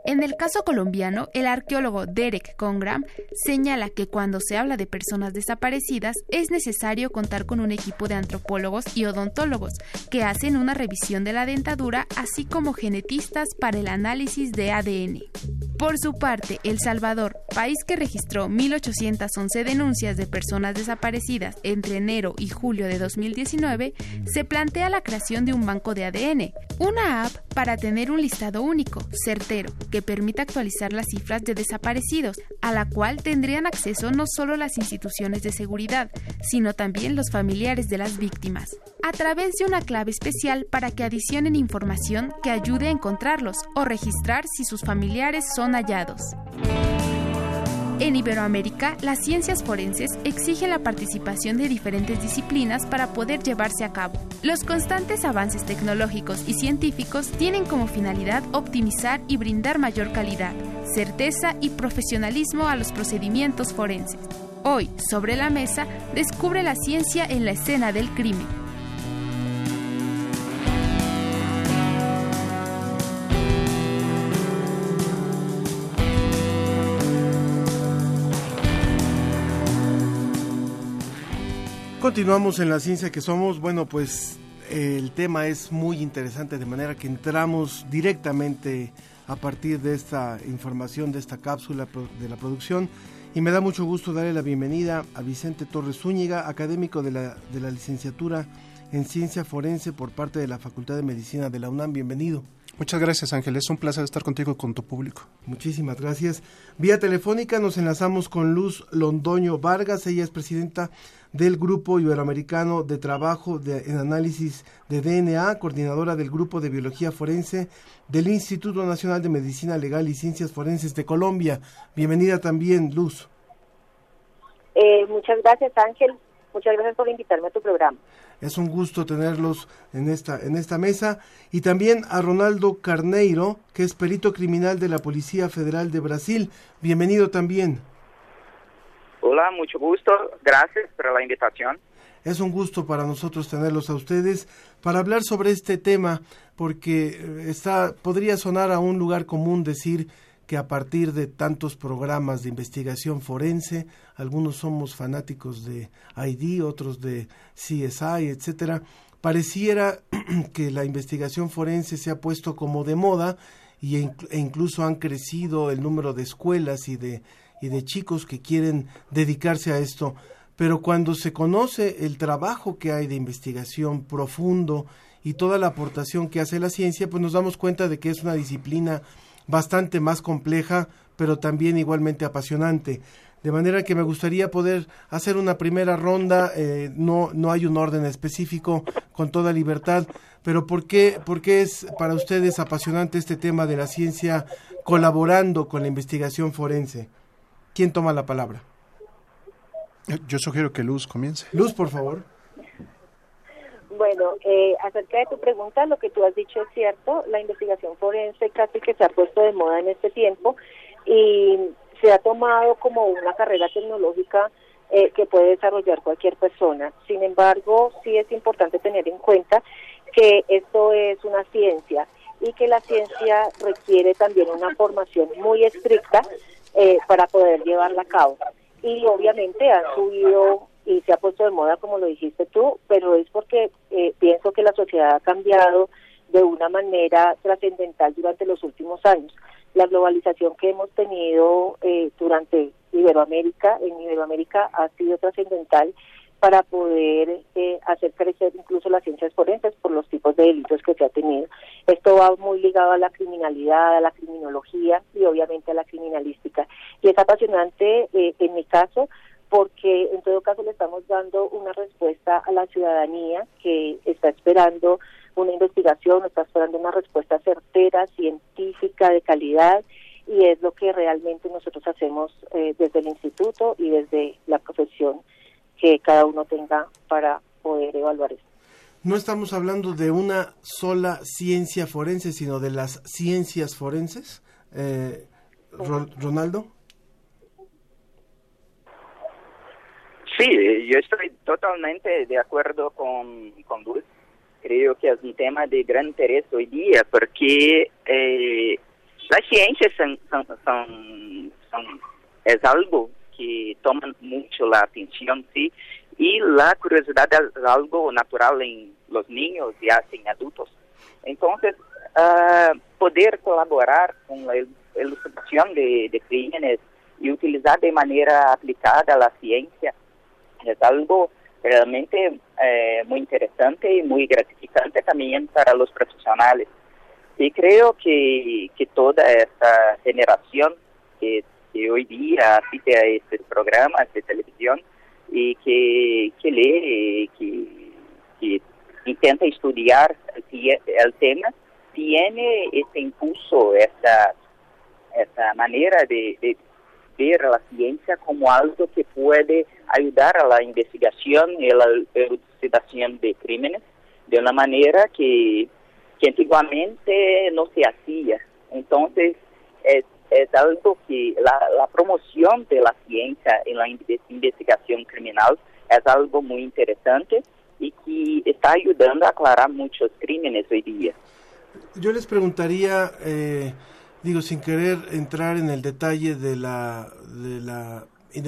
En el caso colombiano, el arqueólogo Derek Congram señala que cuando se habla de personas desaparecidas es necesario contar con un equipo de antropólogos y odontólogos que hacen una revisión de la dentadura, así como genetistas para el análisis de ADN. Por su parte, El Salvador, país que registró 1.811 denuncias de personas desaparecidas entre enero y julio de 2019, se plantea la creación de un banco de ADN, una app para tener un listado único, certero, que permita actualizar las cifras de desaparecidos, a la cual tendrían acceso no solo las instituciones de seguridad, sino también los familiares de las víctimas, a través de una clave especial para que adicionen información que ayude a encontrarlos o registrar si sus familiares son hallados. En Iberoamérica, las ciencias forenses exigen la participación de diferentes disciplinas para poder llevarse a cabo. Los constantes avances tecnológicos y científicos tienen como finalidad optimizar y brindar mayor calidad, certeza y profesionalismo a los procedimientos forenses. Hoy, sobre la mesa, descubre la ciencia en la escena del crimen. Continuamos en la ciencia que somos. Bueno, pues el tema es muy interesante, de manera que entramos directamente a partir de esta información, de esta cápsula de la producción. Y me da mucho gusto darle la bienvenida a Vicente Torres Zúñiga, académico de la, de la licenciatura en Ciencia Forense por parte de la Facultad de Medicina de la UNAM. Bienvenido. Muchas gracias Ángel, es un placer estar contigo y con tu público. Muchísimas gracias. Vía telefónica nos enlazamos con Luz Londoño Vargas, ella es presidenta del Grupo Iberoamericano de Trabajo de, en Análisis de DNA, coordinadora del Grupo de Biología Forense del Instituto Nacional de Medicina Legal y Ciencias Forenses de Colombia. Bienvenida también, Luz. Eh, muchas gracias Ángel, muchas gracias por invitarme a tu programa. Es un gusto tenerlos en esta, en esta mesa. Y también a Ronaldo Carneiro, que es perito criminal de la Policía Federal de Brasil. Bienvenido también. Hola, mucho gusto. Gracias por la invitación. Es un gusto para nosotros tenerlos a ustedes para hablar sobre este tema, porque eh, está, podría sonar a un lugar común decir que a partir de tantos programas de investigación forense, algunos somos fanáticos de ID, otros de CSI, etcétera, pareciera que la investigación forense se ha puesto como de moda y e, e incluso han crecido el número de escuelas y de y de chicos que quieren dedicarse a esto, pero cuando se conoce el trabajo que hay de investigación profundo y toda la aportación que hace la ciencia, pues nos damos cuenta de que es una disciplina bastante más compleja, pero también igualmente apasionante. De manera que me gustaría poder hacer una primera ronda, eh, no, no hay un orden específico, con toda libertad, pero ¿por qué, ¿por qué es para ustedes apasionante este tema de la ciencia colaborando con la investigación forense? ¿Quién toma la palabra? Yo sugiero que Luz comience. Luz, por favor. Bueno, eh, acerca de tu pregunta, lo que tú has dicho es cierto. La investigación forense casi que se ha puesto de moda en este tiempo y se ha tomado como una carrera tecnológica eh, que puede desarrollar cualquier persona. Sin embargo, sí es importante tener en cuenta que esto es una ciencia y que la ciencia requiere también una formación muy estricta eh, para poder llevarla a cabo. Y obviamente han subido y se ha puesto de moda, como lo dijiste tú, pero es porque eh, pienso que la sociedad ha cambiado de una manera trascendental durante los últimos años. La globalización que hemos tenido eh, durante Iberoamérica, en Iberoamérica ha sido trascendental para poder eh, hacer crecer incluso las ciencias forenses por los tipos de delitos que se ha tenido. Esto va muy ligado a la criminalidad, a la criminología y obviamente a la criminalística. Y es apasionante eh, en mi caso porque en todo caso le estamos dando una respuesta a la ciudadanía que está esperando una investigación, está esperando una respuesta certera, científica, de calidad y es lo que realmente nosotros hacemos eh, desde el instituto y desde la profesión que cada uno tenga para poder evaluar esto. No estamos hablando de una sola ciencia forense, sino de las ciencias forenses. Eh, Ronaldo. Sí, yo estoy totalmente de acuerdo con, con Dulce. Creo que es un tema de gran interés hoy día porque eh, las ciencias son, son, es algo que toman mucho la atención, sí, y la curiosidad es algo natural en los niños y hasta en adultos. Entonces, uh, poder colaborar con la ilustración de, de crímenes y utilizar de manera aplicada la ciencia es algo realmente eh, muy interesante y muy gratificante también para los profesionales. Y creo que, que toda esta generación que que hoy día asiste a estos programas de televisión y que, que lee, que, que intenta estudiar el, tema, tiene este impulso, esta, esta manera de, de ver la ciencia como algo que puede ayudar a la investigación y la elucidación de crímenes de una manera que, que antiguamente no se hacía. Entonces, es es algo que la, promoción de la ciencia en la investigación criminal es algo muy interesante y que está ayudando a aclarar muchos crímenes hoy día. Yo les preguntaría, eh, digo, sin querer entrar en el detalle de la, de la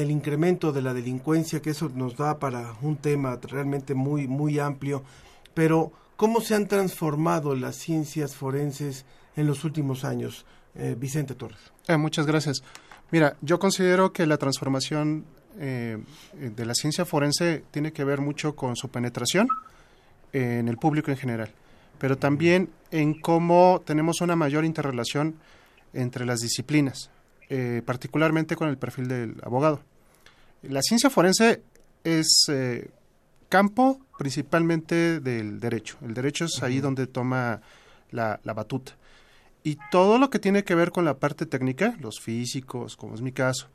incremento de la delincuencia, que eso nos da para un tema realmente muy, muy amplio, pero ¿cómo se han transformado las ciencias forenses en los últimos años? Eh, Vicente Torres. Eh, muchas gracias. Mira, yo considero que la transformación eh, de la ciencia forense tiene que ver mucho con su penetración en el público en general, pero también en cómo tenemos una mayor interrelación entre las disciplinas. Eh, particularmente con el perfil del abogado. La ciencia forense es eh, campo principalmente del derecho. El derecho es ahí donde toma la, la, batuta. Y todo lo que tiene que ver con la parte técnica, los físicos, como es mi caso,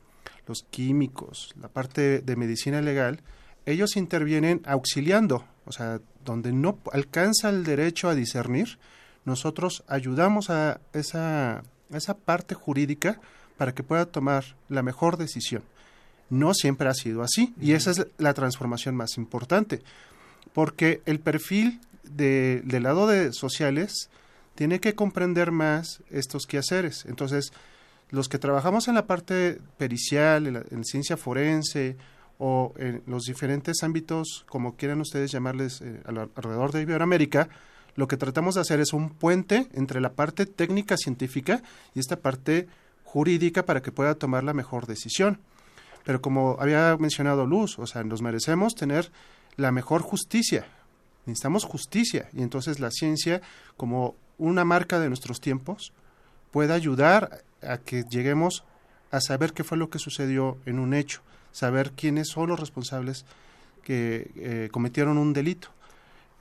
los químicos, la parte de medicina legal, ellos intervienen auxiliando, o sea, donde no alcanza el derecho a discernir, nosotros ayudamos a esa, esa parte jurídica para que pueda tomar la mejor decisión. No siempre ha sido así y esa es la transformación más importante, porque el perfil de, del lado de sociales tiene que comprender más estos quehaceres. Entonces, los que trabajamos en la parte pericial, en, la, en ciencia forense o en los diferentes ámbitos, como quieran ustedes llamarles, eh, alrededor de Iberoamérica, lo que tratamos de hacer es un puente entre la parte técnica científica y esta parte jurídica para que pueda tomar la mejor decisión. Pero como había mencionado Luz, o sea, nos merecemos tener la mejor justicia. Necesitamos justicia y entonces la ciencia, como una marca de nuestros tiempos, puede ayudar a que lleguemos a saber qué fue lo que sucedió en un hecho, saber quiénes son los responsables que eh, cometieron un delito.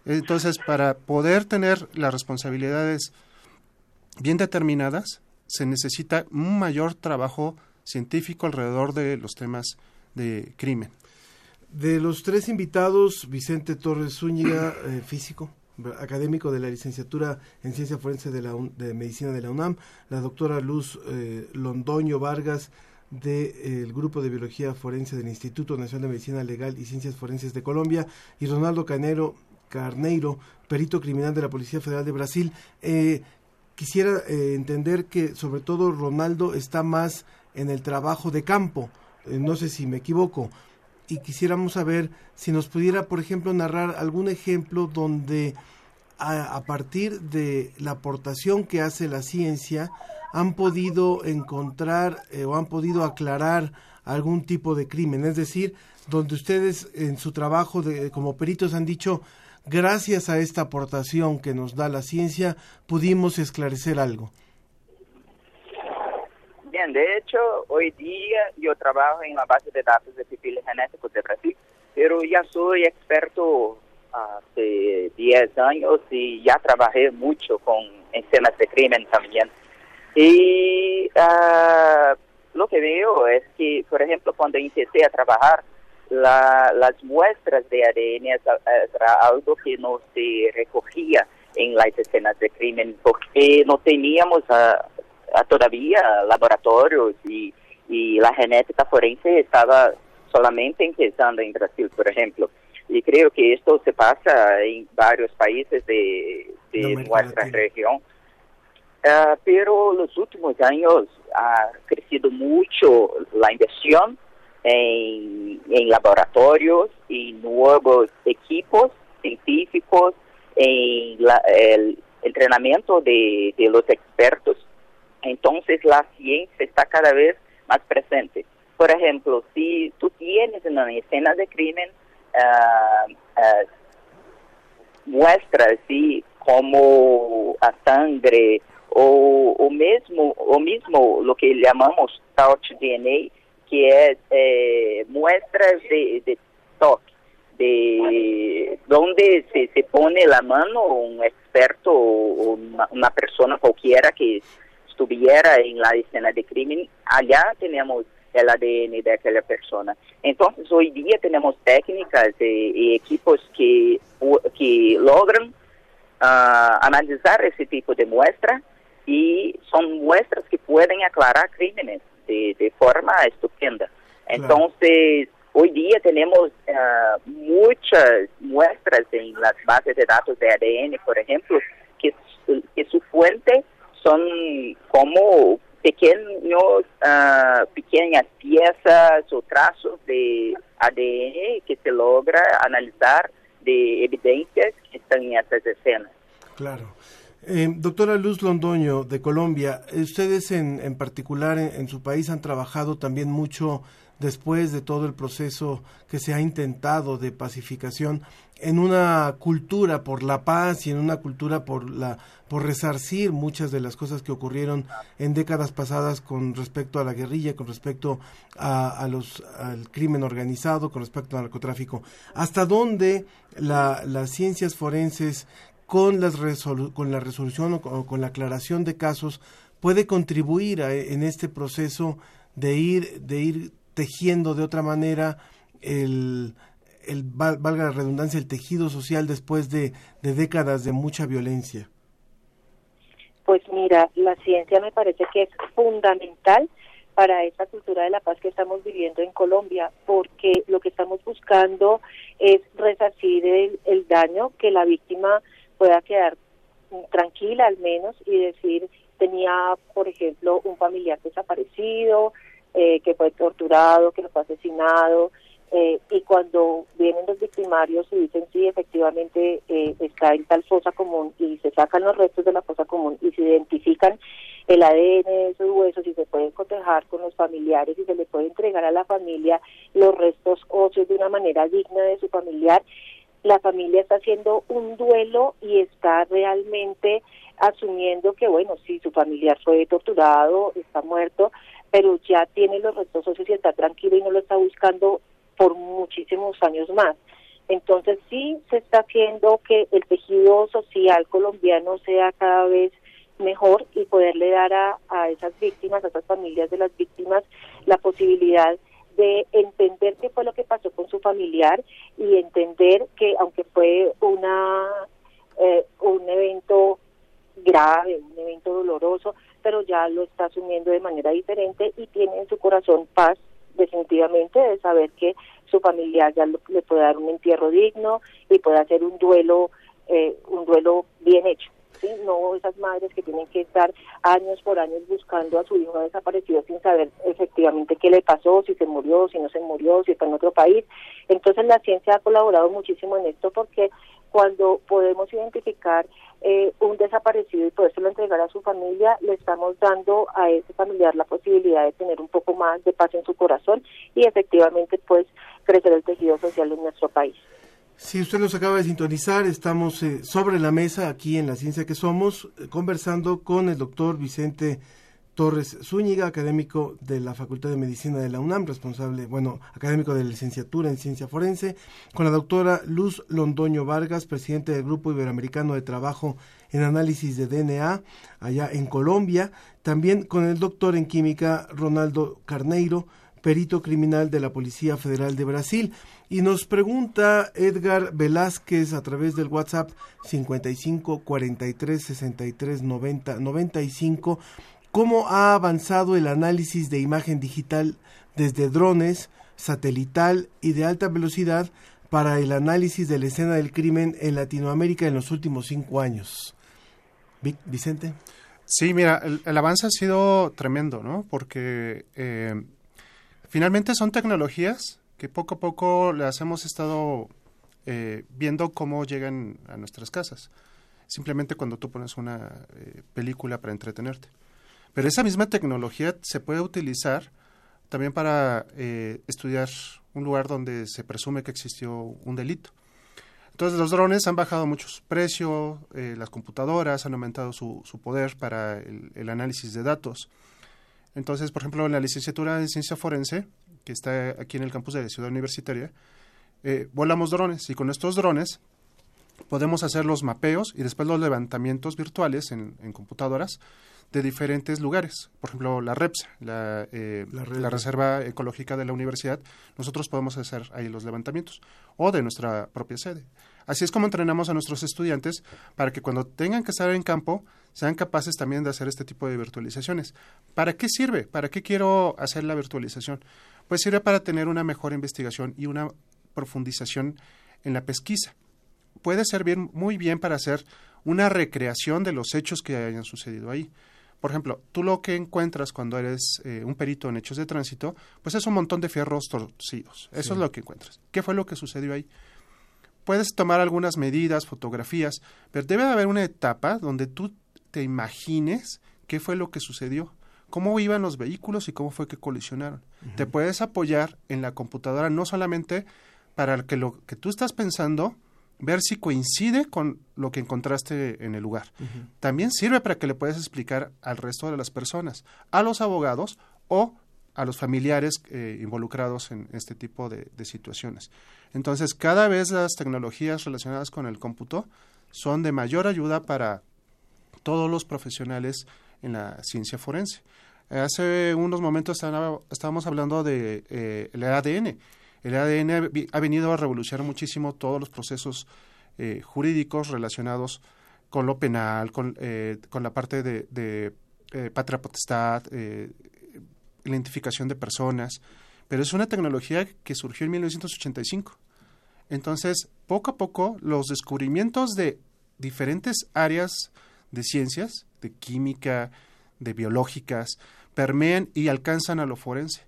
Entonces, para poder tener las responsabilidades bien determinadas, se necesita un mayor trabajo científico alrededor de los temas de crimen. De los tres invitados, Vicente Torres Zúñiga, eh, físico, académico de la licenciatura en Ciencia Forense de, la de Medicina de la UNAM, la doctora Luz eh, Londoño Vargas, del de, eh, Grupo de Biología Forense del Instituto Nacional de Medicina Legal y Ciencias Forenses de Colombia, y Ronaldo Canero, Carneiro, perito criminal de la Policía Federal de Brasil. Eh, quisiera eh, entender que sobre todo Ronaldo está más en el trabajo de campo, eh, no sé si me equivoco, y quisiéramos saber si nos pudiera, por ejemplo, narrar algún ejemplo donde a, a partir de la aportación que hace la ciencia han podido encontrar o han podido aclarar algún tipo de crimen, es decir, donde ustedes en su trabajo de, como peritos han dicho, gracias a esta aportación que nos da la ciencia, pudimos esclarecer algo. Bien, de hecho, hoy día yo trabajo en la base de datos de perfiles genéticos de Brasil, pero ya soy experto hace 10 años y ya trabajé mucho con escenas de crimen también. Y uh, lo que veo es que, por ejemplo, cuando empecé a trabajar, la, las muestras de ADN era algo que no se recogía en las escenas de crimen porque no teníamos a, a todavía laboratorios y, y la genética forense estaba solamente empezando en Brasil, por ejemplo. Y creo que esto se pasa en varios países de, de no nuestra región. Uh, pero los últimos años ha crecido mucho la inversión en, en laboratorios y nuevos equipos científicos, en la, el entrenamiento de, los expertos. Entonces la ciencia está cada vez más presente. Por ejemplo, si tú tienes una escena de crimen, uh, uh, muestras ¿sí? como a sangre o, o mesmo o mismo lo que llamamos touch DNA, que es eh, muestras de, de toque, de donde se, se pone mano un experto o una, una persona cualquiera que estuviera en la escena de crimen, allá tenemos el ADN de aquella persona. Entonces, hoy día tenemos técnicas y, y equipos que, que logran uh, analizar ese tipo de muestra y son muestras que pueden aclarar crímenes de, de forma estupenda. Entonces, hoy día tenemos uh, muchas muestras en las bases de datos de ADN, por ejemplo, que, que su fuente son como pequeños, ah, pequeñas piezas o trazos de ADN que se logra analizar de evidencias que están en estas escenas. Claro. Eh, doctora Luz Londoño, de Colombia, ustedes en, en particular en, su país han trabajado también mucho después de todo el proceso que se ha intentado de pacificación en una cultura por la paz y en una cultura por la por resarcir muchas de las cosas que ocurrieron en décadas pasadas con respecto a la guerrilla, con respecto a, a los al crimen organizado, con respecto al narcotráfico. ¿Hasta dónde la, las ciencias forenses con, las con la resolución o con, la aclaración de casos puede contribuir a, en este proceso de ir de ir tejiendo de otra manera el, el valga la redundancia, el tejido social después de, de décadas de mucha violencia? Pues mira, la ciencia me parece que es fundamental para esta cultura de la paz que estamos viviendo en Colombia, porque lo que estamos buscando es resarcir el, el daño, que la víctima pueda quedar tranquila al menos y decir, tenía, por ejemplo, un familiar desaparecido, eh, que fue torturado, que fue asesinado, eh, y cuando vienen los victimarios y dicen sí, efectivamente eh, está en tal fosa común y se sacan los restos de la fosa común y se identifican el ADN de esos huesos y se pueden cotejar con los familiares y se le puede entregar a la familia los restos óseos de una manera digna de su familiar, la familia está haciendo un duelo y está realmente asumiendo que, bueno, si su familiar fue torturado, está muerto, pero ya tiene los restos óseos y está tranquilo y no lo está buscando por muchísimos años más. Entonces sí se está haciendo que el tejido social colombiano sea cada vez mejor y poderle dar a, a esas víctimas, a esas familias de las víctimas, la posibilidad de entender qué fue lo que pasó con su familiar y entender que aunque fue una eh, un evento grave, un evento doloroso, pero ya lo está asumiendo de manera diferente y tiene en su corazón paz definitivamente de saber que su familiar ya le puede dar un entierro digno y puede hacer un duelo eh, un duelo bien hecho ¿sí? no esas madres que tienen que estar años por años buscando a su hijo desaparecido sin saber efectivamente qué le pasó si se murió si no se murió si está en otro país entonces la ciencia ha colaborado muchísimo en esto porque cuando podemos identificar eh, un desaparecido y podérselo entregar a su familia, le estamos dando a ese familiar la posibilidad de tener un poco más de paz en su corazón y efectivamente pues crecer el tejido social en nuestro país. Si usted nos acaba de sintonizar, estamos eh, sobre la mesa aquí en La Ciencia que Somos, eh, conversando con el doctor Vicente Torres Zúñiga, académico de la Facultad de Medicina de la UNAM, responsable, bueno, académico de la licenciatura en ciencia forense, con la doctora Luz Londoño Vargas, presidente del Grupo Iberoamericano de Trabajo en Análisis de DNA, allá en Colombia, también con el doctor en química Ronaldo Carneiro, perito criminal de la Policía Federal de Brasil. Y nos pregunta Edgar Velázquez a través del WhatsApp 55 43 63 90 95 cómo ha avanzado el análisis de imagen digital desde drones, satelital y de alta velocidad para el análisis de la escena del crimen en Latinoamérica en los últimos cinco años. Vicente. Sí, mira, el, avance ha sido tremendo, ¿no? Porque eh, finalmente son tecnologías que poco a poco las hemos estado eh, viendo cómo llegan a nuestras casas. Simplemente cuando tú pones una eh, película para entretenerte. Pero esa misma tecnología se puede utilizar también para eh, estudiar un lugar donde se presume que existió un delito. Entonces los drones han bajado mucho su precio, eh, las computadoras han aumentado su, poder para el, análisis de datos. Entonces, por ejemplo, en la licenciatura en ciencia forense, que está aquí en el campus de la Ciudad Universitaria, eh, volamos drones y con estos drones podemos hacer los mapeos y después los levantamientos virtuales en, en computadoras de diferentes lugares. Por ejemplo, la REPSA, la, eh, la, la, Reserva Ecológica de la Universidad, nosotros podemos hacer ahí los levantamientos o de nuestra propia sede. Así es como entrenamos a nuestros estudiantes para que cuando tengan que estar en campo sean capaces también de hacer este tipo de virtualizaciones. ¿Para qué sirve? ¿Para qué quiero hacer la virtualización? Pues sirve para tener una mejor investigación y una profundización en la pesquisa. Puede servir muy bien para hacer una recreación de los hechos que hayan sucedido ahí por ejemplo, tú lo que encuentras cuando eres eh, un perito en hechos de tránsito, pues es un montón de fierros torcidos. Eso Sí. es lo que encuentras. ¿Qué fue lo que sucedió ahí? Puedes tomar algunas medidas, fotografías, pero debe de haber una etapa donde tú te imagines qué fue lo que sucedió, cómo iban los vehículos y cómo fue que colisionaron. Te puedes apoyar en la computadora no solamente para que lo que tú estás pensando, ver si coincide con lo que encontraste en el lugar. También sirve para que le puedas explicar al resto de las personas, a los abogados o a los familiares eh, involucrados en este tipo de, de situaciones. Entonces, cada vez las tecnologías relacionadas con el cómputo son de mayor ayuda para todos los profesionales en la ciencia forense. Hace unos momentos estábamos hablando de eh, ADN. El ADN ha venido a revolucionar muchísimo todos los procesos eh, jurídicos relacionados con lo penal, con, eh, con la parte de, de eh, patria potestad, eh, identificación de personas, pero es una tecnología que surgió en 1985. Entonces, poco a poco, los descubrimientos de diferentes áreas de ciencias, de química, de biológicas, permean y alcanzan a lo forense.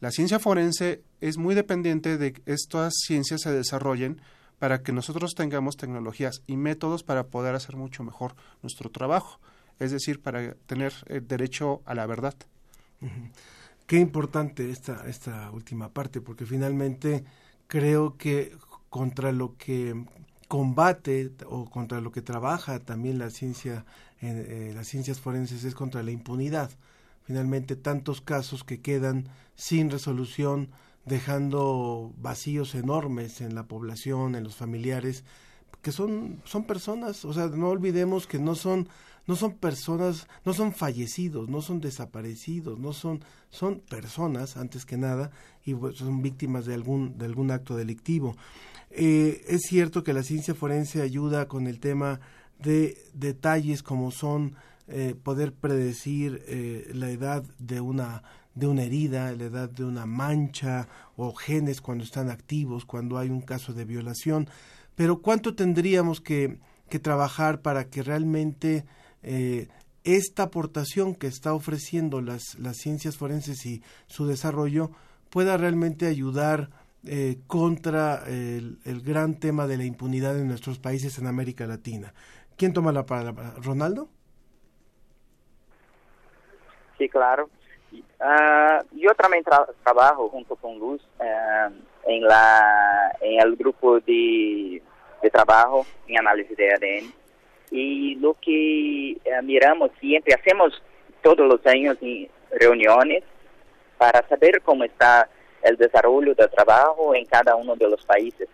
La ciencia forense es muy dependiente de que estas ciencias se desarrollen para que nosotros tengamos tecnologías y métodos para poder hacer mucho mejor nuestro trabajo, es decir, para tener el derecho a la verdad. Qué importante esta, esta última parte, porque finalmente creo que contra lo que combate o contra lo que trabaja también la ciencia, eh, las ciencias forenses es contra la impunidad. Finalmente tantos casos que quedan sin resolución, dejando vacíos enormes en la población, en los familiares, que son, son personas, o sea, no olvidemos que no son, no son personas, no son fallecidos, no son desaparecidos, no son, son personas antes que nada y pues, son víctimas de algún, de algún acto delictivo. Eh, es cierto que la ciencia forense ayuda con el tema de detalles como son eh, poder predecir eh, la edad de una de una herida, la edad de una mancha o genes cuando están activos, cuando hay un caso de violación. Pero ¿cuánto tendríamos que, que trabajar para que realmente eh, esta aportación que está ofreciendo las, las ciencias forenses y su desarrollo pueda realmente ayudar eh, contra el, el gran tema de la impunidad en nuestros países en América Latina? ¿Quién toma la palabra? ¿Ronaldo? Sí, claro. Ah, yo también tra- trabajo junto con Luz ah, en, la, en el grupo de, de trabajo en análisis de ADN. Y lo que eh, miramos siempre, hacemos todos los años reuniones para saber cómo está el desarrollo del trabajo en cada uno de los países.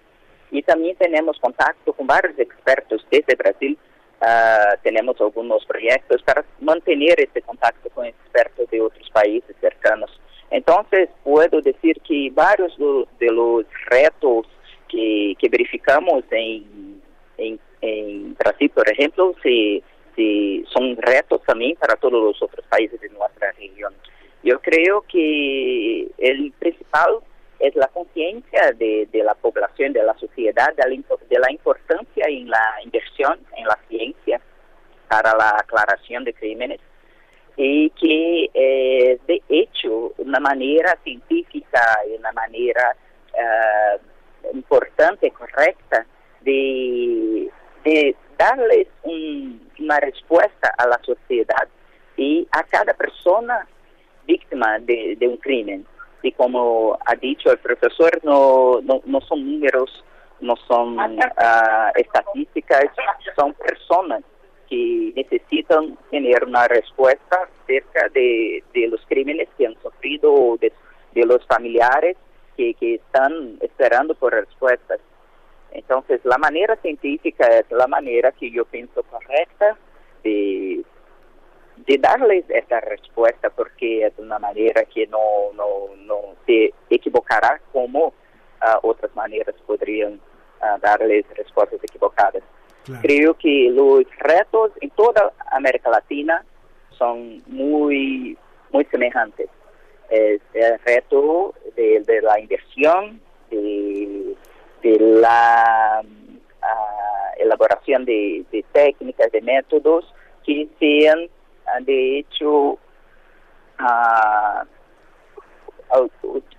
Y también tenemos contacto con varios expertos desde Brasil. Ah, tenemos algunos proyectos para mantener este contacto con expertos de otros países cercanos. Entonces, puedo decir que varios de los retos que, que verificamos en, en, Brasil, por ejemplo, son retos también para todos los otros países de nuestra región. Yo creo que el principal es la conciencia de, de la población, de la sociedad, de la importancia en la inversión en la ciencia para la aclaración de crímenes y que eh, de hecho una manera científica y una manera eh, importante, correcta de, de darles un- una respuesta a la sociedad y a cada persona víctima de, de un crimen. Y como ha dicho el profesor, no, no, no son números, no son ah, estadísticas, son personas que necesitan tener una respuesta acerca de, de los crímenes que han sufrido de, de los familiares que, que están esperando por respuestas. Entonces, la manera científica es la manera que yo pienso correcta de, de darles esta respuesta, porque es una manera que no, no, no se equivocará como ah, otras maneras podrían ah, darles respuestas equivocadas. Creo que los retos en toda América Latina son muy, muy semejantes. Es el reto de, la inversión, de, la ah, elaboración de, técnicas, de métodos que sean ah, de hecho, ah,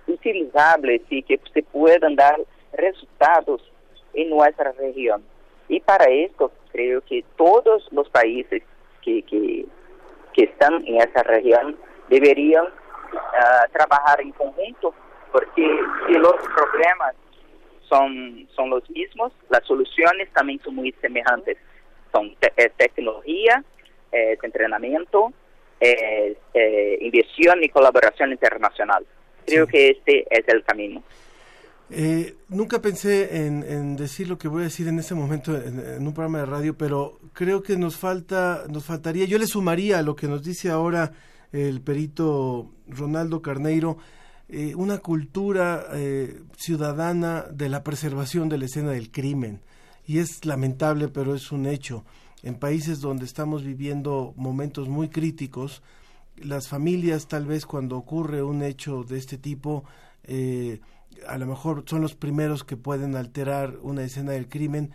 utilizables y que se puedan dar resultados en nuestra región. Y para esto creo que todos los países que, que, que están en esa región deberían uh, trabajar en conjunto, porque si los problemas son, son los mismos, las soluciones también son muy semejantes. Son te eh, tecnología, eh, entrenamiento, eh, eh, inversión y colaboración internacional. Creo que este es el camino. Eh, nunca pensé en, decir lo que voy a decir en este momento en, un programa de radio, pero creo que nos falta, nos faltaría, yo le sumaría a lo que nos dice ahora el perito Ronaldo Carneiro, eh, una cultura eh, ciudadana de la preservación de la escena del crimen. Y es lamentable, pero es un hecho. En países donde estamos viviendo momentos muy críticos, las familias tal vez cuando ocurre un hecho de este tipo, eh, a lo mejor son los primeros que pueden alterar una escena del crimen,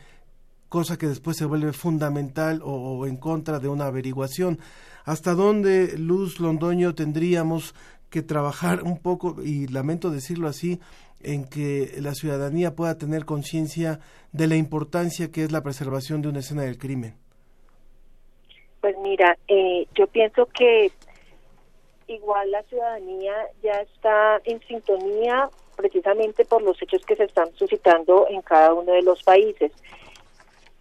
cosa que después se vuelve fundamental o, en contra de una averiguación. ¿Hasta dónde, Luz Londoño, tendríamos que trabajar un poco, y lamento decirlo así, en que la ciudadanía pueda tener conciencia de la importancia que es la preservación de una escena del crimen? Pues mira, eh, yo pienso que igual la ciudadanía ya está en sintonía precisamente por los hechos que se están suscitando en cada uno de los países.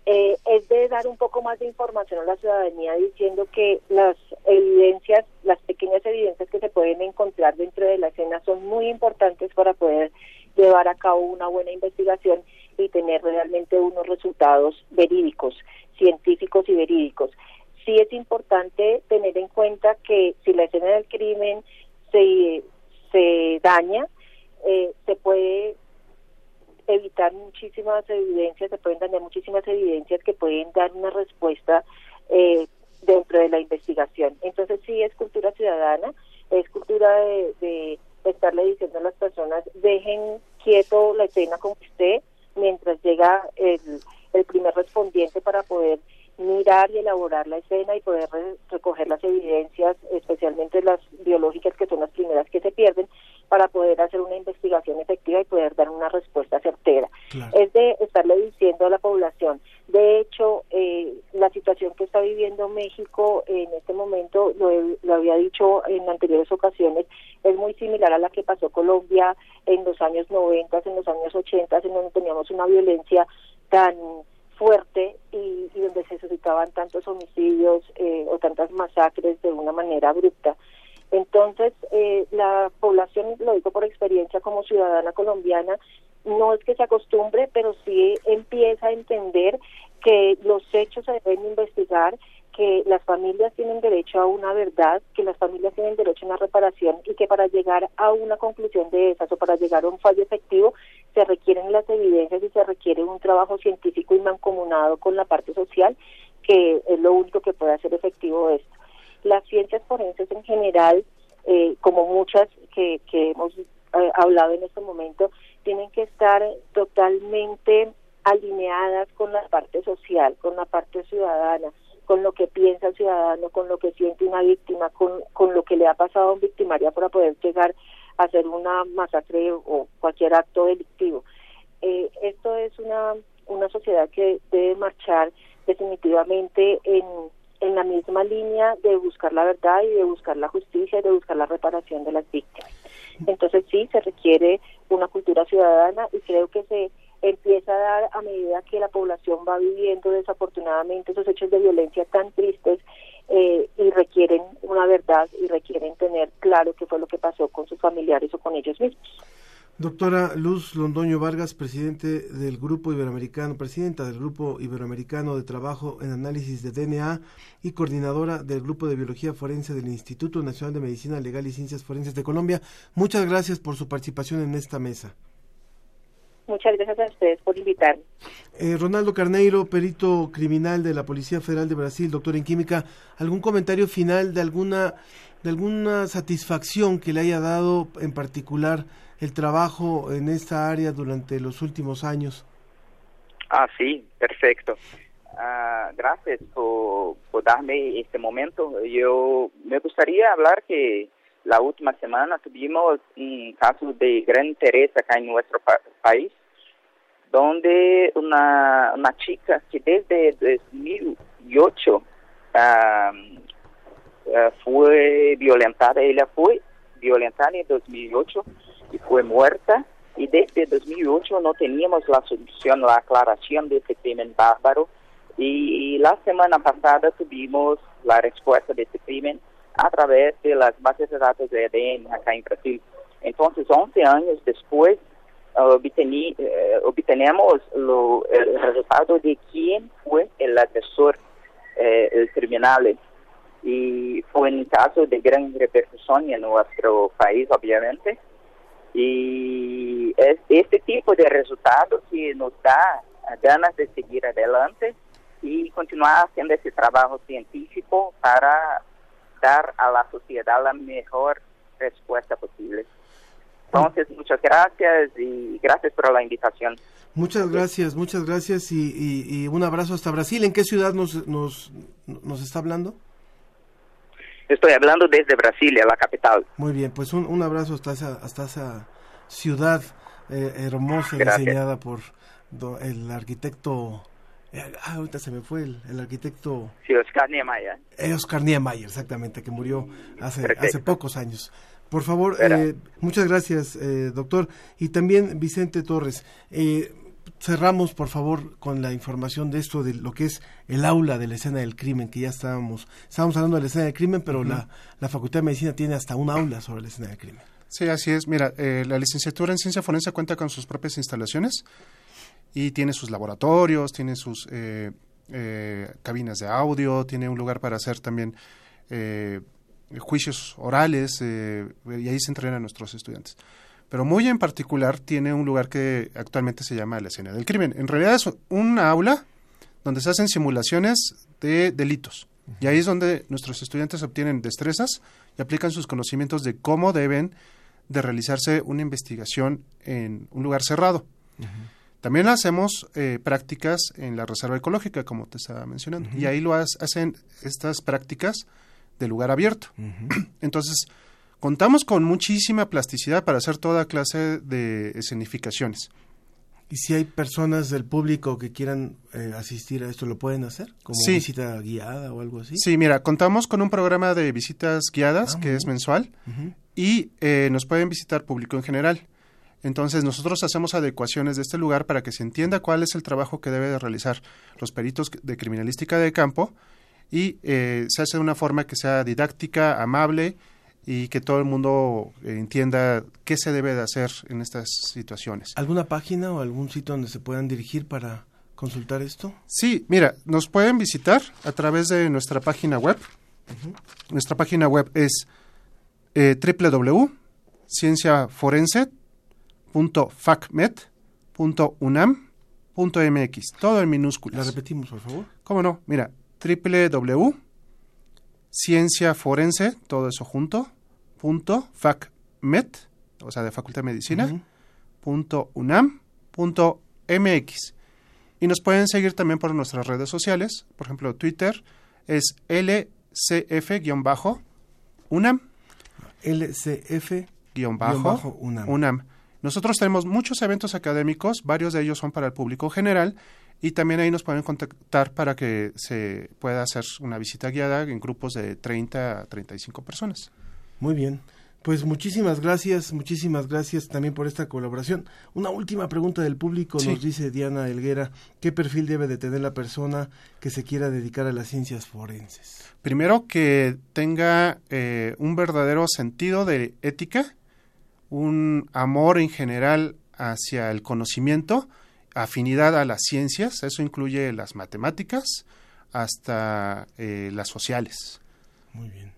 Eh, es de dar un poco más de información a la ciudadanía diciendo que las evidencias, las pequeñas evidencias que se pueden encontrar dentro de la escena son muy importantes para poder llevar a cabo una buena investigación y tener realmente unos resultados verídicos, científicos y verídicos sí es importante tener en cuenta que si la escena del crimen se, se daña, eh, se puede evitar muchísimas evidencias, se pueden dañar muchísimas evidencias que pueden dar una respuesta eh, dentro de la investigación. Entonces sí es cultura ciudadana, es cultura de, de estarle diciendo a las personas, dejen quieto la escena con usted mientras llega el, el primer respondiente para poder mirar y elaborar la escena y poder recoger las evidencias, especialmente las biológicas que son las primeras que se pierden, para poder hacer una investigación efectiva y poder dar una respuesta certera. Es de estarle diciendo a la población. De hecho, eh, la situación que está viviendo México en este momento, lo, lo había dicho en anteriores ocasiones, es muy similar a la que pasó Colombia en los años 90, en los años 80, en donde teníamos una violencia tan fuerte y, donde se suscitaban tantos homicidios eh, o tantas masacres de una manera abrupta. Entonces, eh, la población, lo digo por experiencia como ciudadana colombiana, no es que se acostumbre, pero sí empieza a entender que los hechos se deben investigar, que las familias tienen derecho a una verdad, que las familias tienen derecho a una reparación y que para llegar a una conclusión de esas o para llegar a un fallo efectivo se requieren las evidencias y se requiere un trabajo científico y mancomunado con la parte social, que es lo único que puede hacer efectivo esto. Las ciencias forenses en general, eh, como muchas que, que hemos eh, hablado en este momento, tienen que estar totalmente alineadas con la parte social, con la parte ciudadana con lo que piensa el ciudadano, con lo que siente una víctima, con, con lo que le ha pasado a un victimaria para poder llegar a hacer una masacre o cualquier acto delictivo. Eh, esto es una, una sociedad que debe marchar definitivamente en, en la misma línea de buscar la verdad y de buscar la justicia y de buscar la reparación de las víctimas. Entonces sí, se requiere una cultura ciudadana y creo que se empieza a dar a medida que la población va viviendo desafortunadamente esos hechos de violencia tan tristes eh, y requieren una verdad y requieren tener claro qué fue lo que pasó con sus familiares o con ellos mismos. Doctora Luz Londoño Vargas, presidente del Grupo Iberoamericano, presidenta del Grupo Iberoamericano de Trabajo en Análisis de DNA y coordinadora del Grupo de Biología Forense del Instituto Nacional de Medicina Legal y Ciencias Forenses de Colombia. Muchas gracias por su participación en esta mesa. Muchas gracias a ustedes por invitarme. Eh, Ronaldo Carneiro, perito criminal de la Policía Federal de Brasil, doctor en química, ¿algún comentario final de alguna, de alguna satisfacción que le haya dado en particular el trabajo en esta área durante los últimos años? Ah, sí, perfecto. Ah, gracias por, por darme este momento. Yo me gustaría hablar que la última semana tuvimos un caso de gran interés acá en nuestro pa- país, donde una, una chica que desde 2008 ah, ah, fue violentada, ella fue violentada en 2008 y fue muerta y desde 2008 no teníamos la solución, la aclaración de este crimen bárbaro y la semana pasada tuvimos la respuesta de este crimen a través de las bases de datos de ADN acá en Brasil. Entonces, 11 años después, obtení- eh, obtenemos lo- el resultado de quién fue el agresor, eh, el criminal. Y fue un caso de gran repercusión en nuestro país, obviamente. Y es este tipo de resultado que nos da ganas de seguir adelante y continuar haciendo ese trabajo científico para dar a la sociedad la mejor respuesta posible. Entonces, muchas gracias y gracias por la invitación. Muchas gracias, muchas gracias y, y- y un abrazo hasta Brasil. ¿En qué ciudad nos, nos, nos está hablando? Estoy hablando desde Brasilia, la capital. Muy bien, pues un, un abrazo hasta esa, hasta esa ciudad eh, hermosa Gracias. diseñada por do- el arquitecto... ah, ahorita se me fue el, el arquitecto Sí, Oscar Niemeyer. eh, Oscar Niemeyer, exactamente, que murió hace, Perfecto. hace pocos años. Por favor, eh, muchas gracias, eh, doctor. Y también Vicente Torres, eh, cerramos, por favor, con la información de esto, de lo que es el aula de la escena del crimen, que ya estábamos, estábamos hablando de la escena del crimen, pero la, la Facultad de Medicina tiene hasta un aula sobre la escena del crimen. Sí, así es. Mira, eh, la licenciatura en ciencia forense cuenta con sus propias instalaciones y tiene sus laboratorios, tiene sus eh, eh, cabinas de audio, tiene un lugar para hacer también eh, juicios orales eh, y ahí se entrenan nuestros estudiantes. Pero muy en particular tiene un lugar que actualmente se llama la escena del crimen. En realidad es una aula donde se hacen simulaciones de delitos. Y ahí es donde nuestros estudiantes obtienen destrezas y aplican sus conocimientos de cómo deben de realizarse una investigación en un lugar cerrado. También hacemos eh, prácticas en la reserva ecológica, como te estaba mencionando, y ahí lo has- hacen estas prácticas de lugar abierto. Entonces, contamos con muchísima plasticidad para hacer toda clase de escenificaciones. Y si hay personas del público que quieran eh, asistir a esto, ¿lo pueden hacer? Como Sí. visita guiada o algo así. Sí, mira, contamos con un programa de visitas guiadas Ah, que es mensual y eh, nos pueden visitar público en general. Entonces nosotros hacemos adecuaciones de este lugar para que se entienda cuál es el trabajo que debe de realizar los peritos de criminalística de campo y eh, se hace de una forma que sea didáctica, amable y que todo el mundo eh, entienda qué se debe de hacer en estas situaciones. ¿Alguna página o algún sitio donde se puedan dirigir para consultar esto? Sí, mira, nos pueden visitar a través de nuestra página web. Nuestra página web es eh, www.cienciaforense.facmet.unam.mx. Todo en minúsculas. La repetimos, por favor. ¿Cómo no? Mira, www.cienciaforense, todo eso junto, punto facmet, o sea, de Facultad de Medicina, punto unam, punto mx. Y nos pueden seguir también por nuestras redes sociales. Por ejemplo, Twitter es LCF-UNAM. LCF-UNAM. UNAM. Nosotros tenemos muchos eventos académicos, varios de ellos son para el público general y también ahí nos pueden contactar para que se pueda hacer una visita guiada en grupos de 30 a 35 personas. Muy bien. Pues muchísimas gracias, muchísimas gracias también por esta colaboración. Una última pregunta del público, Sí. nos dice Diana Elguera, ¿qué perfil debe de tener la persona que se quiera dedicar a las ciencias forenses? Primero, que tenga eh, un verdadero sentido de ética, un amor en general hacia el conocimiento, afinidad a las ciencias, eso incluye las matemáticas hasta eh, las sociales. Muy bien.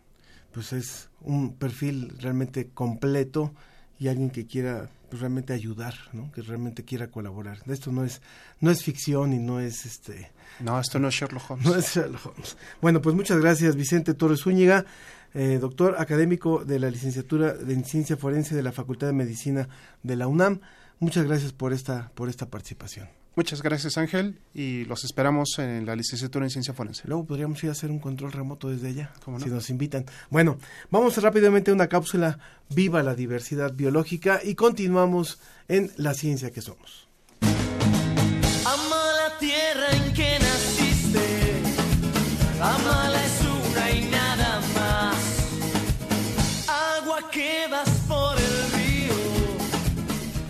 Pues es un perfil realmente completo y alguien que quiera pues, realmente ayudar, ¿no? Que realmente quiera colaborar. Esto no es no es ficción y no es este No, esto no es Sherlock Holmes. No es Sherlock Holmes. Bueno, pues muchas gracias Vicente Torres Zúñiga, eh, doctor académico de la licenciatura en Ciencia Forense de la Facultad de Medicina de la UNAM. Muchas gracias por esta, por esta participación. Muchas gracias Ángel y los esperamos en la licenciatura en ciencia forense. Luego podríamos ir a hacer un control remoto desde allá, si nos invitan. Bueno, vamos rápidamente a una cápsula Viva la diversidad biológica y continuamos en la ciencia que somos.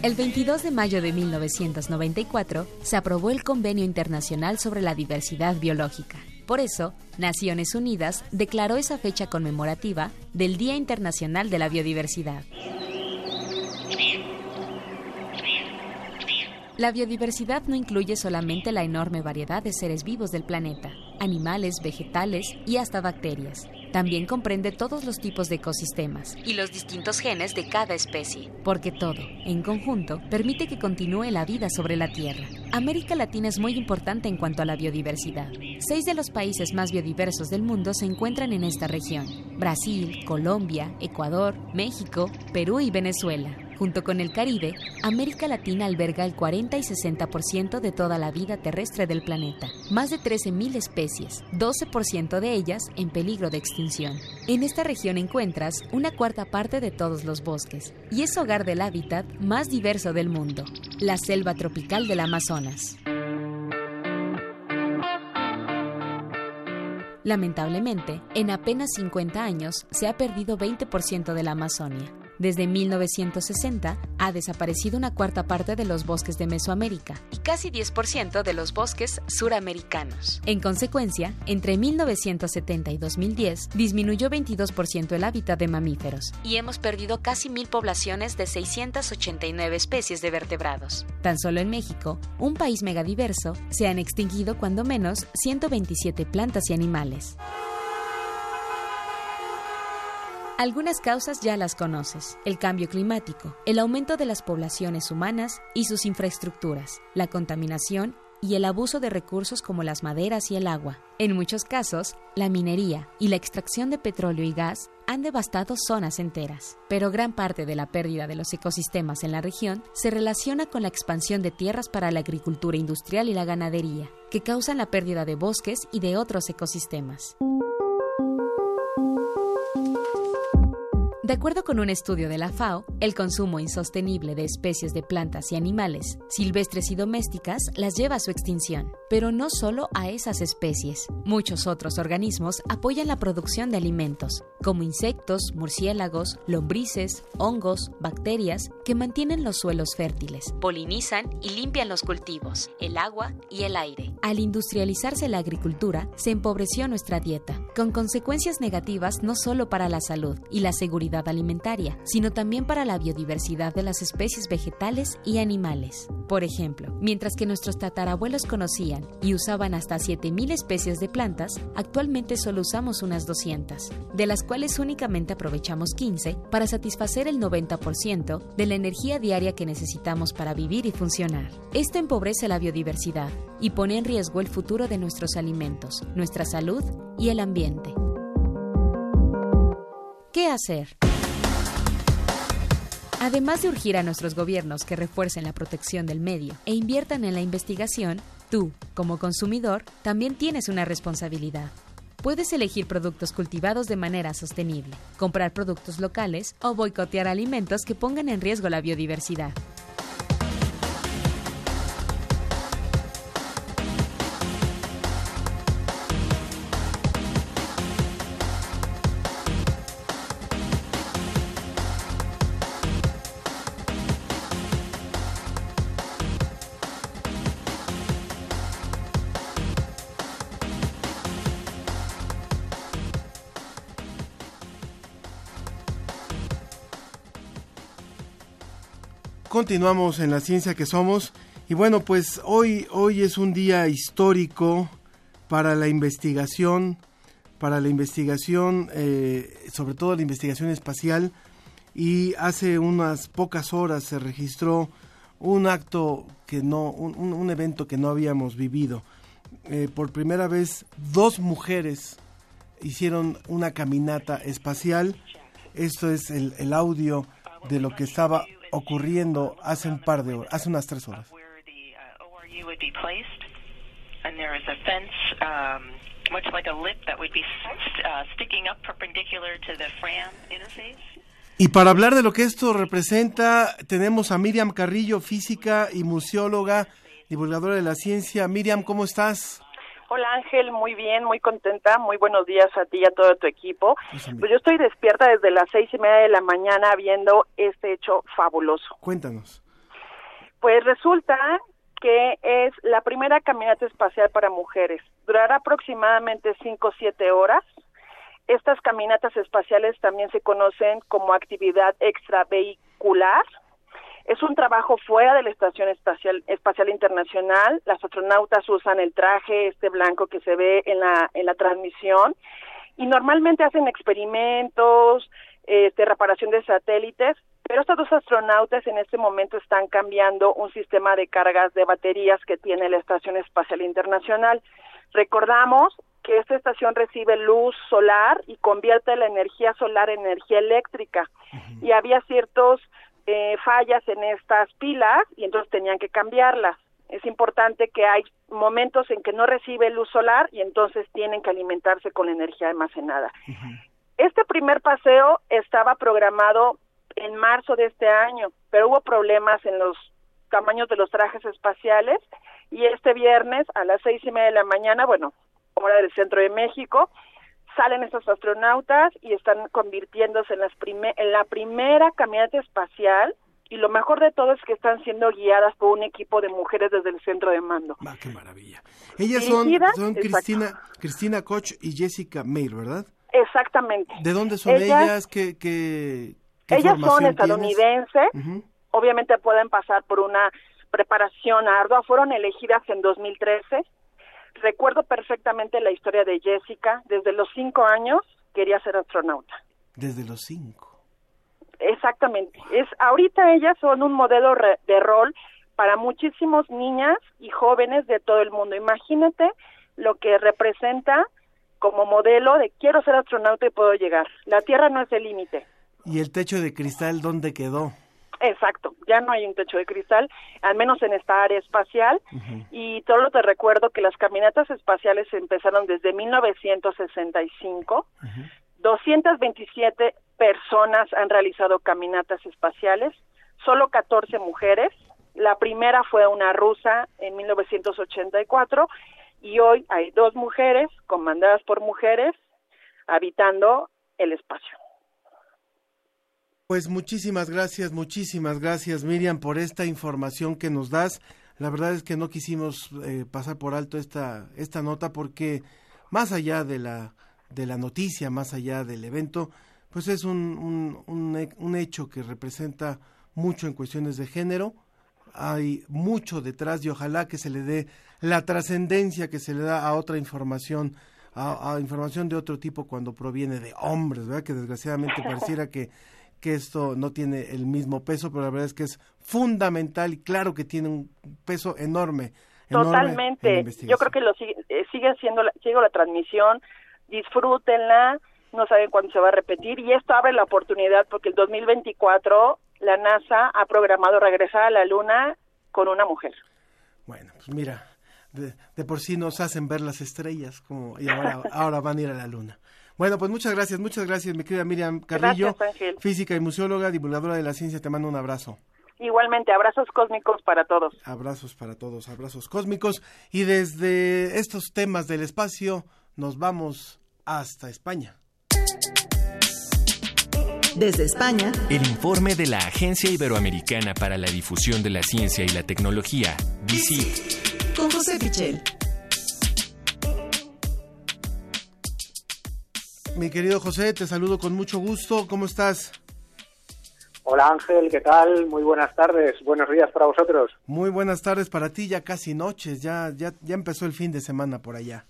El 22 de mayo de 1994 se aprobó el Convenio Internacional sobre la Diversidad Biológica. Por eso, Naciones Unidas declaró esa fecha conmemorativa del Día Internacional de la Biodiversidad. La biodiversidad no incluye solamente la enorme variedad de seres vivos del planeta, animales, vegetales y hasta bacterias. También comprende todos los tipos de ecosistemas y los distintos genes de cada especie, porque todo, en conjunto, permite que continúe la vida sobre la Tierra. América Latina es muy importante en cuanto a la biodiversidad. Seis de los países más biodiversos del mundo se encuentran en esta región. Brasil, Colombia, Ecuador, México, Perú y Venezuela. Junto con el Caribe, América Latina alberga el 40 y 60% de toda la vida terrestre del planeta, más de 13.000 especies, 12% de ellas en peligro de extinción. En esta región encuentras una cuarta parte de todos los bosques y es hogar del hábitat más diverso del mundo, la selva tropical del Amazonas. Lamentablemente, en apenas 50 años se ha perdido 20% de la Amazonia. Desde 1960 ha desaparecido una cuarta parte de los bosques de Mesoamérica y casi 10% de los bosques suramericanos. En consecuencia, entre 1970 y 2010 disminuyó 22% el hábitat de mamíferos y hemos perdido casi mil poblaciones de 689 especies de vertebrados. Tan solo en México, un país megadiverso, se han extinguido cuando menos 127 plantas y animales. Algunas causas ya las conoces. El cambio climático, el aumento de las poblaciones humanas y sus infraestructuras, la contaminación y el abuso de recursos como las maderas y el agua. En muchos casos, la minería y la extracción de petróleo y gas han devastado zonas enteras. Pero gran parte de la pérdida de los ecosistemas en la región se relaciona con la expansión de tierras para la agricultura industrial y la ganadería, que causan la pérdida de bosques y de otros ecosistemas. De acuerdo con un estudio de la FAO, el consumo insostenible de especies de plantas y animales, silvestres y domésticas, las lleva a su extinción. Pero no solo a esas especies. Muchos otros organismos apoyan la producción de alimentos, como insectos, murciélagos, lombrices, hongos, bacterias, que mantienen los suelos fértiles, polinizan y limpian los cultivos, el agua y el aire. Al industrializarse la agricultura, se empobreció nuestra dieta, con consecuencias negativas no solo para la salud y la seguridad alimentaria, sino también para la biodiversidad de las especies vegetales y animales. Por ejemplo, mientras que nuestros tatarabuelos conocían y usaban hasta 7.000 especies de plantas, actualmente solo usamos unas 200, de las cuales únicamente aprovechamos 15 para satisfacer el 90% de la energía diaria que necesitamos para vivir y funcionar. Esto empobrece la biodiversidad y pone en riesgo el futuro de nuestros alimentos, nuestra salud y el ambiente. ¿Qué hacer? Además de urgir a nuestros gobiernos que refuercen la protección del medio e inviertan en la investigación, tú, como consumidor, también tienes una responsabilidad. Puedes elegir productos cultivados de manera sostenible, comprar productos locales o boicotear alimentos que pongan en riesgo la biodiversidad. Continuamos en la ciencia que somos y bueno, pues hoy hoy es un día histórico para la investigación, para la investigación, eh, sobre todo la investigación espacial y hace unas pocas horas se registró un acto que no, un, evento que no habíamos vivido. Eh, por primera vez dos mujeres hicieron una caminata espacial. Esto es el, el audio de lo que estaba ocurriendo hace un par de horas, hace unas tres horas. Fence, um, uh. Y para hablar de lo que esto representa, tenemos a Miriam Carrillo, física y museóloga, divulgadora de la ciencia. Miriam, ¿cómo estás? Hola Ángel, muy bien, muy contenta. Muy buenos días a ti y a todo tu equipo. Pues, yo estoy despierta desde las seis y media de la mañana viendo este hecho fabuloso. Cuéntanos. Pues resulta que es la primera caminata espacial para mujeres. Durará aproximadamente cinco o siete horas. Estas caminatas espaciales también se conocen como actividad extravehicular es un trabajo fuera de la Estación Espacial, Espacial Internacional. Las astronautas usan el traje este blanco que se ve en la, en la transmisión y normalmente hacen experimentos, este, reparación de satélites, pero estos dos astronautas en este momento están cambiando un sistema de cargas de baterías que tiene la Estación Espacial Internacional. Recordamos que esta estación recibe luz solar y convierte la energía solar en energía eléctrica. Y había ciertos eh, fallas en estas pilas y entonces tenían que cambiarlas. Es importante que hay momentos en que no recibe luz solar y entonces tienen que alimentarse con la energía almacenada. Este primer paseo estaba programado en marzo de este año, pero hubo problemas en los tamaños de los trajes espaciales y este viernes a las seis y media de la mañana, bueno, hora del centro de México, salen estos astronautas y están convirtiéndose en, las en la primera caminata espacial y lo mejor de todo es que están siendo guiadas por un equipo de mujeres desde el centro de mando. Ah, qué maravilla. Ellas son, son Cristina, Cristina Koch y Jessica Mayer, ¿verdad? Exactamente. ¿De dónde son ellas? ¿Qué, qué, ellas son estadounidenses. Obviamente pueden pasar por una preparación ardua. Fueron elegidas en 2013 recuerdo perfectamente la historia de Jessica. Desde los cinco años quería ser astronauta. Desde los cinco. Exactamente. Es ahorita ellas son un modelo de rol para muchísimos niñas y jóvenes de todo el mundo. Imagínate lo que representa como modelo de quiero ser astronauta y puedo llegar. La Tierra no es el límite. ¿Y el techo de cristal dónde quedó? Exacto, ya no hay un techo de cristal, al menos en esta área espacial. Y solo te recuerdo que las caminatas espaciales empezaron desde 1965. 227 personas han realizado caminatas espaciales, solo 14 mujeres. La primera fue una rusa en 1984 y hoy hay dos mujeres comandadas por mujeres habitando el espacio. Pues muchísimas gracias, muchísimas gracias Miriam por esta información que nos das. La verdad es que no quisimos eh, pasar por alto esta, esta nota porque más allá de la, de la noticia, más allá del evento, pues es un, un, un hecho que representa mucho en cuestiones de género. Hay mucho detrás y ojalá que se le dé la trascendencia que se le da a otra información a, a, información de otro tipo cuando proviene de hombres, ¿verdad? Que desgraciadamente pareciera que que esto no tiene el mismo peso, pero la verdad es que es fundamental y claro que tiene un peso enorme. Totalmente. Yo creo que lo sigue, eh, sigue haciendo la, sigue la transmisión, disfrútenla, no saben cuándo se va a repetir y esto abre la oportunidad porque el 2024 la NASA ha programado regresar a la Luna con una mujer. Bueno, pues mira, de, de por sí nos hacen ver las estrellas como y ahora, ahora van a ir a la Luna. Bueno, pues muchas gracias, muchas gracias, mi querida Miriam Carrillo, física y museóloga, divulgadora de la ciencia. Te mando un abrazo. Igualmente, abrazos cósmicos para todos. Abrazos para todos, abrazos cósmicos. Y desde estos temas del espacio nos vamos hasta España. Desde España, el informe de la Agencia Iberoamericana para la Difusión de la Ciencia y la Tecnología, DICIT. Con José Pichel. Mi querido José, te saludo con mucho gusto. ¿Cómo estás? Hola Ángel, ¿qué tal? Muy buenas tardes, buenos días para vosotros. Muy buenas tardes para ti, ya casi noches, ya, ya, ya empezó el fin de semana por allá.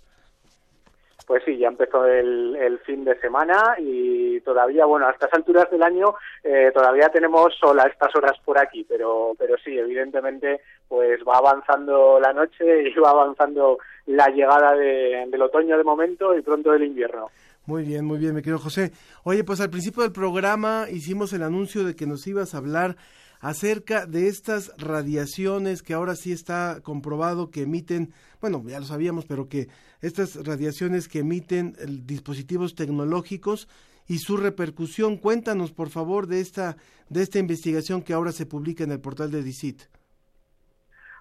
Pues sí, ya empezó el, fin de semana y todavía, bueno, a estas alturas del año eh, todavía tenemos sol a estas horas por aquí, pero, pero sí, evidentemente, pues va avanzando la noche y va avanzando la llegada del otoño de momento y pronto del invierno. Muy bien, muy bien, me querido José. Oye, pues al principio del programa hicimos el anuncio de que nos ibas a hablar acerca de estas radiaciones que ahora sí está comprobado que emiten, bueno, ya lo sabíamos, pero que estas radiaciones que emiten dispositivos tecnológicos y su repercusión. Cuéntanos, por favor, de esta, de esta investigación que ahora se publica en el portal de DICIT.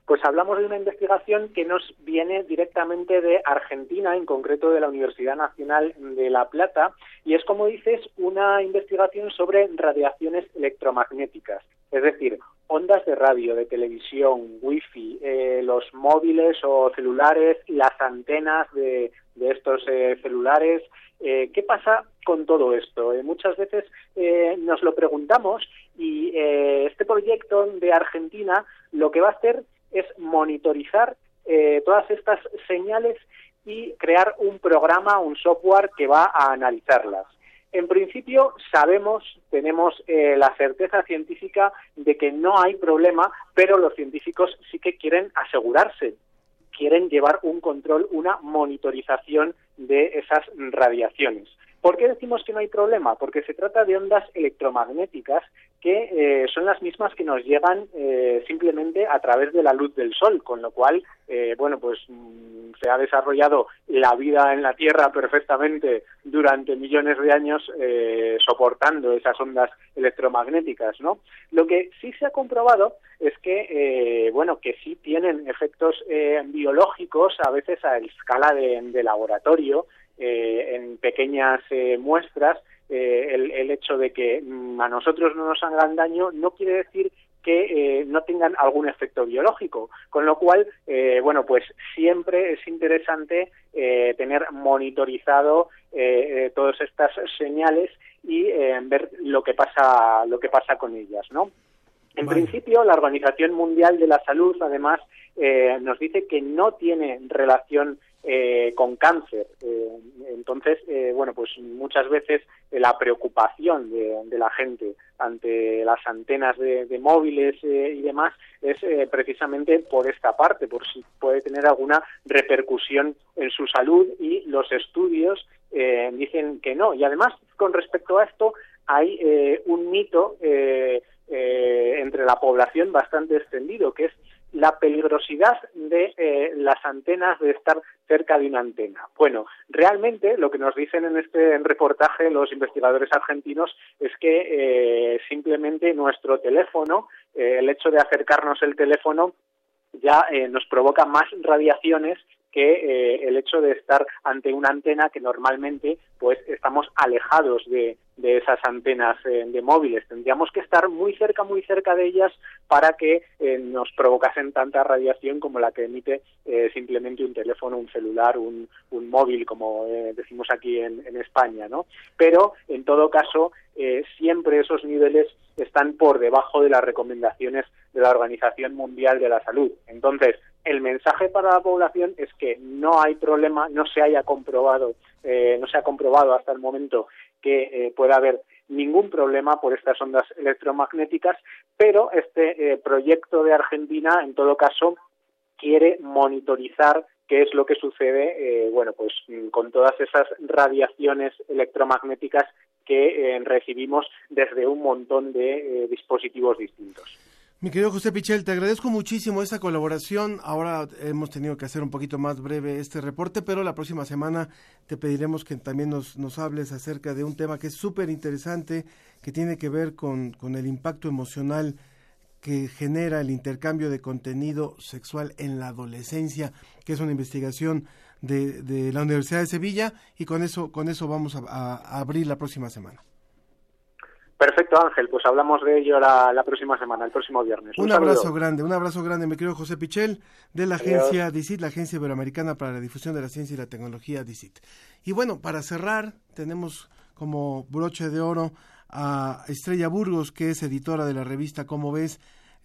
Pues hablamos de una investigación que nos viene directamente de Argentina, en concreto de la Universidad Nacional de La Plata, y es, como dices, una investigación sobre radiaciones electromagnéticas, es decir, ondas de radio, de televisión, wifi, eh, los móviles o celulares, las antenas de, estos eh, celulares. Eh, ¿Qué pasa con todo esto? muchas veces nos lo preguntamos y este proyecto de Argentina lo que va a hacer es monitorizar eh, todas estas señales y crear un programa, un software que va a analizarlas. En principio sabemos, tenemos eh, la certeza científica de que no hay problema, pero los científicos sí que quieren asegurarse, quieren llevar un control, una monitorización de esas radiaciones. ¿Por qué decimos que no hay problema? Porque se trata de ondas electromagnéticas que eh, son las mismas que nos llegan eh, simplemente a través de la luz del sol, con lo cual, eh, bueno, pues mm, se ha desarrollado la vida en la Tierra perfectamente durante millones de años soportando esas ondas electromagnéticas, ¿no? Lo que sí se ha comprobado es que, bueno, que sí tienen efectos biológicos a veces a escala de laboratorio, eh, en pequeñas eh, muestras, eh, el, hecho de que mm, a nosotros no nos hagan daño no quiere decir que no tengan algún efecto biológico, con lo cual, bueno, pues siempre es interesante tener monitorizado todas estas señales y ver lo que pasa, lo que pasa con ellas, ¿no? En principio, la Organización Mundial de la Salud, además, nos dice que no tiene relación eh, con cáncer. Eh, entonces, eh, bueno, pues muchas veces la preocupación de, la gente ante las antenas de, móviles y demás es precisamente por esta parte, por si puede tener alguna repercusión en su salud y los estudios dicen que no. Y además, con respecto a esto, hay un mito entre la población bastante extendido, que es la peligrosidad de eh, las antenas, de estar cerca de una antena. Bueno, realmente lo que nos dicen en este reportaje los investigadores argentinos es que eh, simplemente nuestro teléfono, eh, el hecho de acercarnos el teléfono ya nos provoca más radiaciones que el hecho de estar ante una antena que normalmente pues estamos alejados de, de esas antenas eh, de móviles. Tendríamos que estar muy cerca, muy cerca de ellas para que eh, nos provocasen tanta radiación como la que emite eh, simplemente un teléfono, un celular, un, un móvil, como decimos aquí en, en, España, ¿no? Pero, en todo caso, siempre esos niveles están por debajo de las recomendaciones de la Organización Mundial de la Salud. Entonces, el mensaje para la población es que no hay problema, no se haya comprobado, no se ha comprobado hasta el momento que eh, pueda haber ningún problema por estas ondas electromagnéticas, pero este eh, proyecto de Argentina, en todo caso, quiere monitorizar qué es lo que sucede, eh, bueno, pues mm, con todas esas radiaciones electromagnéticas que recibimos desde un montón de dispositivos distintos. Mi querido José Pichel, te agradezco muchísimo esta colaboración. Ahora hemos tenido que hacer un poquito más breve este reporte, pero la próxima semana te pediremos que también nos, nos hables acerca de un tema que es súper interesante, que tiene que ver con, con el impacto emocional que genera el intercambio de contenido sexual en la adolescencia, que es una investigación de, de la Universidad de Sevilla, y con eso, con eso vamos a abrir la próxima semana. Perfecto, Ángel. Pues hablamos de ello la, próxima semana, el próximo viernes. Un, abrazo grande, un abrazo grande, mi querido José Pichel, de la agencia DICIT, la Agencia Iberoamericana para la Difusión de la Ciencia y la Tecnología DICIT. Y bueno, para cerrar, tenemos como broche de oro a Estrella Burgos, que es editora de la revista Cómo ves.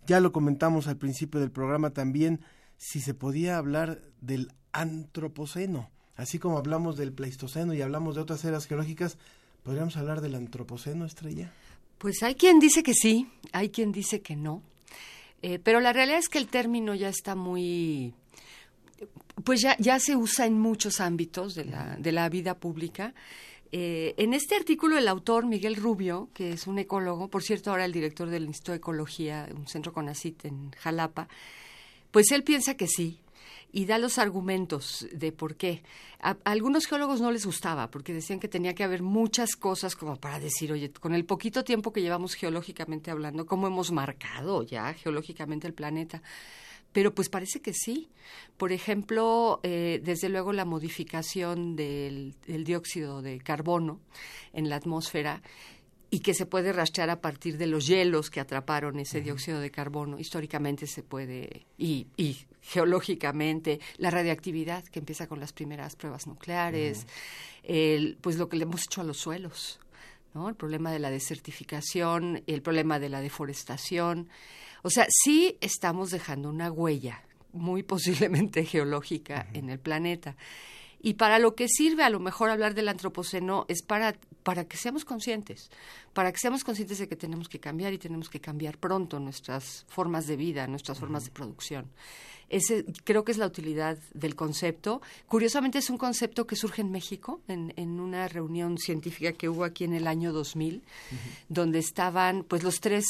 Ya lo comentamos al principio del programa también, si se podía hablar del antropoceno, así como hablamos del pleistoceno y hablamos de otras eras geológicas, ¿podríamos hablar del antropoceno, Estrella? Pues hay quien dice que sí, hay quien dice que no, eh, pero la realidad es que el término ya está muy, pues ya, ya se usa en muchos ámbitos de la, de la vida pública. Eh, en este artículo el autor Miguel Rubio, que es un ecólogo, por cierto ahora el director del Instituto de Ecología, un centro CONACIT en Jalapa, pues él piensa que sí, y da los argumentos de por qué. A, algunos geólogos no les gustaba porque decían que tenía que haber muchas cosas como para decir, oye, con el poquito tiempo que llevamos geológicamente hablando, ¿cómo hemos marcado ya geológicamente el planeta? Pero pues parece que sí. Por ejemplo, eh, desde luego la modificación del, del dióxido de carbono en la atmósfera y que se puede rastrear a partir de los hielos que atraparon ese dióxido de carbono. Históricamente se puede, y, y, geológicamente, la radiactividad que empieza con las primeras pruebas nucleares, el, pues lo que le hemos hecho a los suelos, ¿no? el problema de la desertificación, el problema de la deforestación. O sea, sí estamos dejando una huella muy posiblemente geológica en el planeta. Y para lo que sirve a lo mejor hablar del antropoceno es para, para que seamos conscientes, para que seamos conscientes de que tenemos que cambiar y tenemos que cambiar pronto nuestras formas de vida, nuestras formas de producción. Ese creo que es la utilidad del concepto. Curiosamente es un concepto que surge en México, en, en una reunión científica que hubo aquí en el año 2000, donde estaban pues los tres,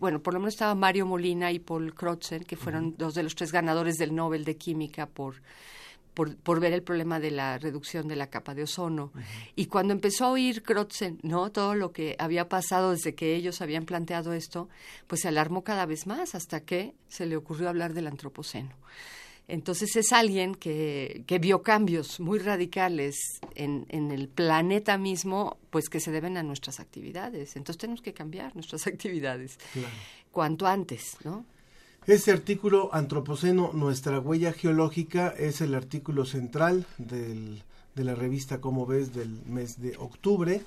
bueno, por lo menos estaba Mario Molina y Paul Crutzen, que fueron dos de los tres ganadores del Nobel de Química por por, por, ver el problema de la reducción de la capa de ozono. Uh -huh. Y cuando empezó a oír Krotzen, ¿no? Todo lo que había pasado desde que ellos habían planteado esto, pues se alarmó cada vez más hasta que se le ocurrió hablar del antropoceno. Entonces es alguien que, que vio cambios muy radicales en, en, el planeta mismo, pues que se deben a nuestras actividades. Entonces tenemos que cambiar nuestras actividades claro. cuanto antes, ¿no? Ese artículo, Antropoceno, nuestra huella geológica, es el artículo central del, de la revista Como ves del mes de octubre.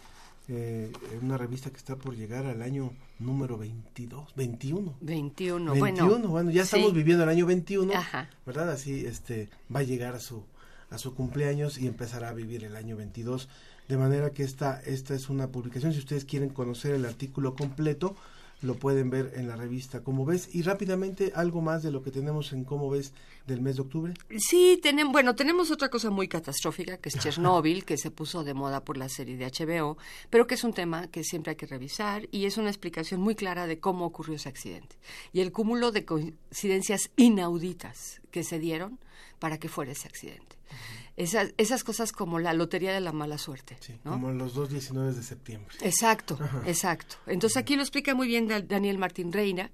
Eh, una revista que está por llegar al año número 22, 21. 21, 21 bueno. bueno ya estamos sí. viviendo el año 21, Ajá. ¿verdad? Así este va a llegar a su a su cumpleaños y empezará a vivir el año 22. De manera que esta esta es una publicación si ustedes quieren conocer el artículo completo, lo pueden ver en la revista Cómo ves y rápidamente algo más de lo que tenemos en Cómo ves del mes de octubre. Sí, tenemos, bueno, tenemos otra cosa muy catastrófica que es Chernobyl, que se puso de moda por la serie de HBO, pero que es un tema que siempre hay que revisar y es una explicación muy clara de cómo ocurrió ese accidente y el cúmulo de coincidencias inauditas que se dieron para que fuera ese accidente. Uh -huh. Esas, esas cosas como la lotería de la mala suerte. Sí, ¿no? como los dos 19 de septiembre. Exacto, Ajá. exacto. Entonces aquí lo explica muy bien Daniel Martín Reina,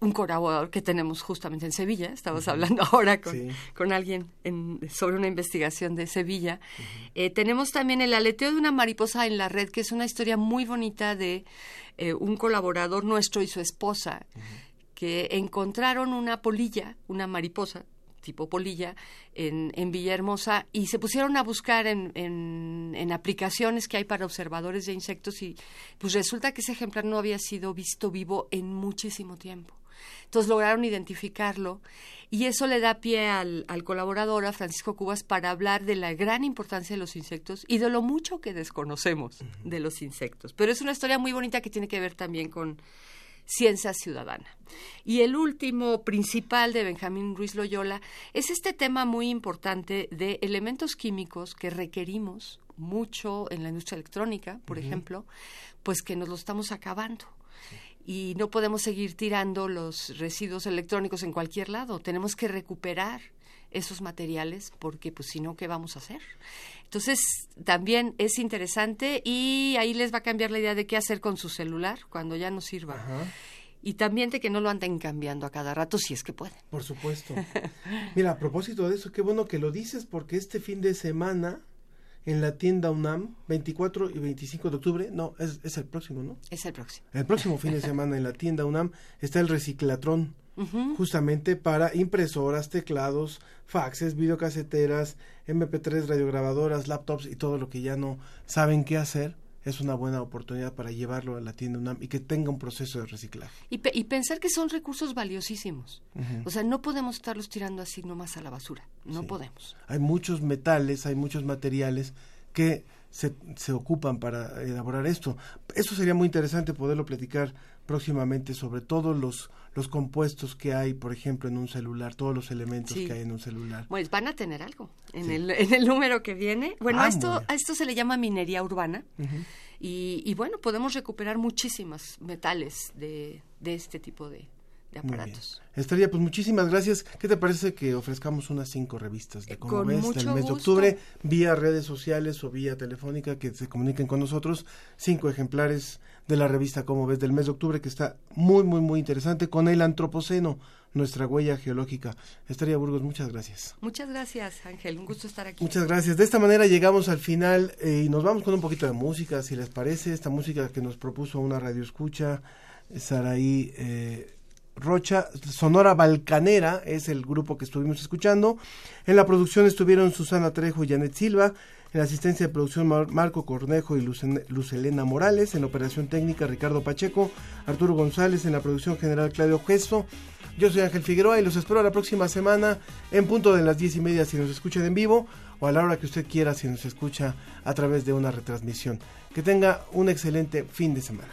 un colaborador que tenemos justamente en Sevilla. Estamos uh -huh. hablando ahora con, sí. con alguien en, sobre una investigación de Sevilla. Uh -huh. eh, tenemos también el aleteo de una mariposa en la red, que es una historia muy bonita de eh, un colaborador nuestro y su esposa, uh -huh. que encontraron una polilla, una mariposa, tipo polilla en, en, Villahermosa y se pusieron a buscar en, en, en, aplicaciones que hay para observadores de insectos y pues resulta que ese ejemplar no había sido visto vivo en muchísimo tiempo. Entonces lograron identificarlo y eso le da pie al, al colaborador, a Francisco Cubas, para hablar de la gran importancia de los insectos y de lo mucho que desconocemos uh -huh. de los insectos. Pero es una historia muy bonita que tiene que ver también con ciencia ciudadana. Y el último principal de Benjamín Ruiz Loyola es este tema muy importante de elementos químicos que requerimos mucho en la industria electrónica, por uh -huh. ejemplo, pues que nos lo estamos acabando. Y no podemos seguir tirando los residuos electrónicos en cualquier lado. Tenemos que recuperar esos materiales porque pues si no qué vamos a hacer entonces también es interesante y ahí les va a cambiar la idea de qué hacer con su celular cuando ya no sirva. Ajá. y también de que no lo anden cambiando a cada rato si es que pueden. Por supuesto. Mira a propósito de eso qué bueno que lo dices porque este fin de semana en la tienda UNAM 24 y 25 de octubre no es, es el próximo no es el próximo. El próximo fin de semana en la tienda UNAM está el reciclatrón Uh -huh. justamente para impresoras, teclados, faxes, videocaseteras, MP3, radiograbadoras, laptops y todo lo que ya no saben qué hacer. Es una buena oportunidad para llevarlo a la tienda UNAM y que tenga un proceso de reciclaje. Y, pe y pensar que son recursos valiosísimos. Uh -huh. O sea, no podemos estarlos tirando así nomás a la basura. No sí. podemos. Hay muchos metales, hay muchos materiales que se, se ocupan para elaborar esto. Eso sería muy interesante poderlo platicar próximamente sobre todos los, los compuestos que hay, por ejemplo, en un celular, todos los elementos Sí. que hay en un celular. Pues van a tener algo en, el, en el número que viene. Bueno, Ah, a, esto, a esto se le llama minería urbana. Y, y bueno, podemos recuperar muchísimos metales de, de este tipo de, de Muy bien. aparatos. Estaría, pues muchísimas gracias. ¿Qué te parece que ofrezcamos unas cinco revistas de Como con ves del mes de octubre, vía redes sociales o vía telefónica que se comuniquen con nosotros? Cinco ejemplares de la revista Como ves del mes de octubre que está muy, muy, muy interesante con el antropoceno, nuestra huella geológica. Estaría Burgos, muchas gracias. Muchas gracias, Ángel. Un gusto estar aquí. Muchas gracias. De esta manera llegamos al final eh, y nos vamos con un poquito de música, si les parece. Esta música que nos propuso una radio escucha, Saraí eh, Rocha, Sonora Balcanera es el grupo que estuvimos escuchando. En la producción estuvieron Susana Trejo y Janet Silva. En la asistencia de producción Mar- Marco Cornejo y Lucelena Morales. En operación técnica Ricardo Pacheco, Arturo González. En la producción general Claudio Gesto. Yo soy Ángel Figueroa y los espero la próxima semana en punto de las diez y media si nos escuchan en vivo o a la hora que usted quiera si nos escucha a través de una retransmisión. Que tenga un excelente fin de semana.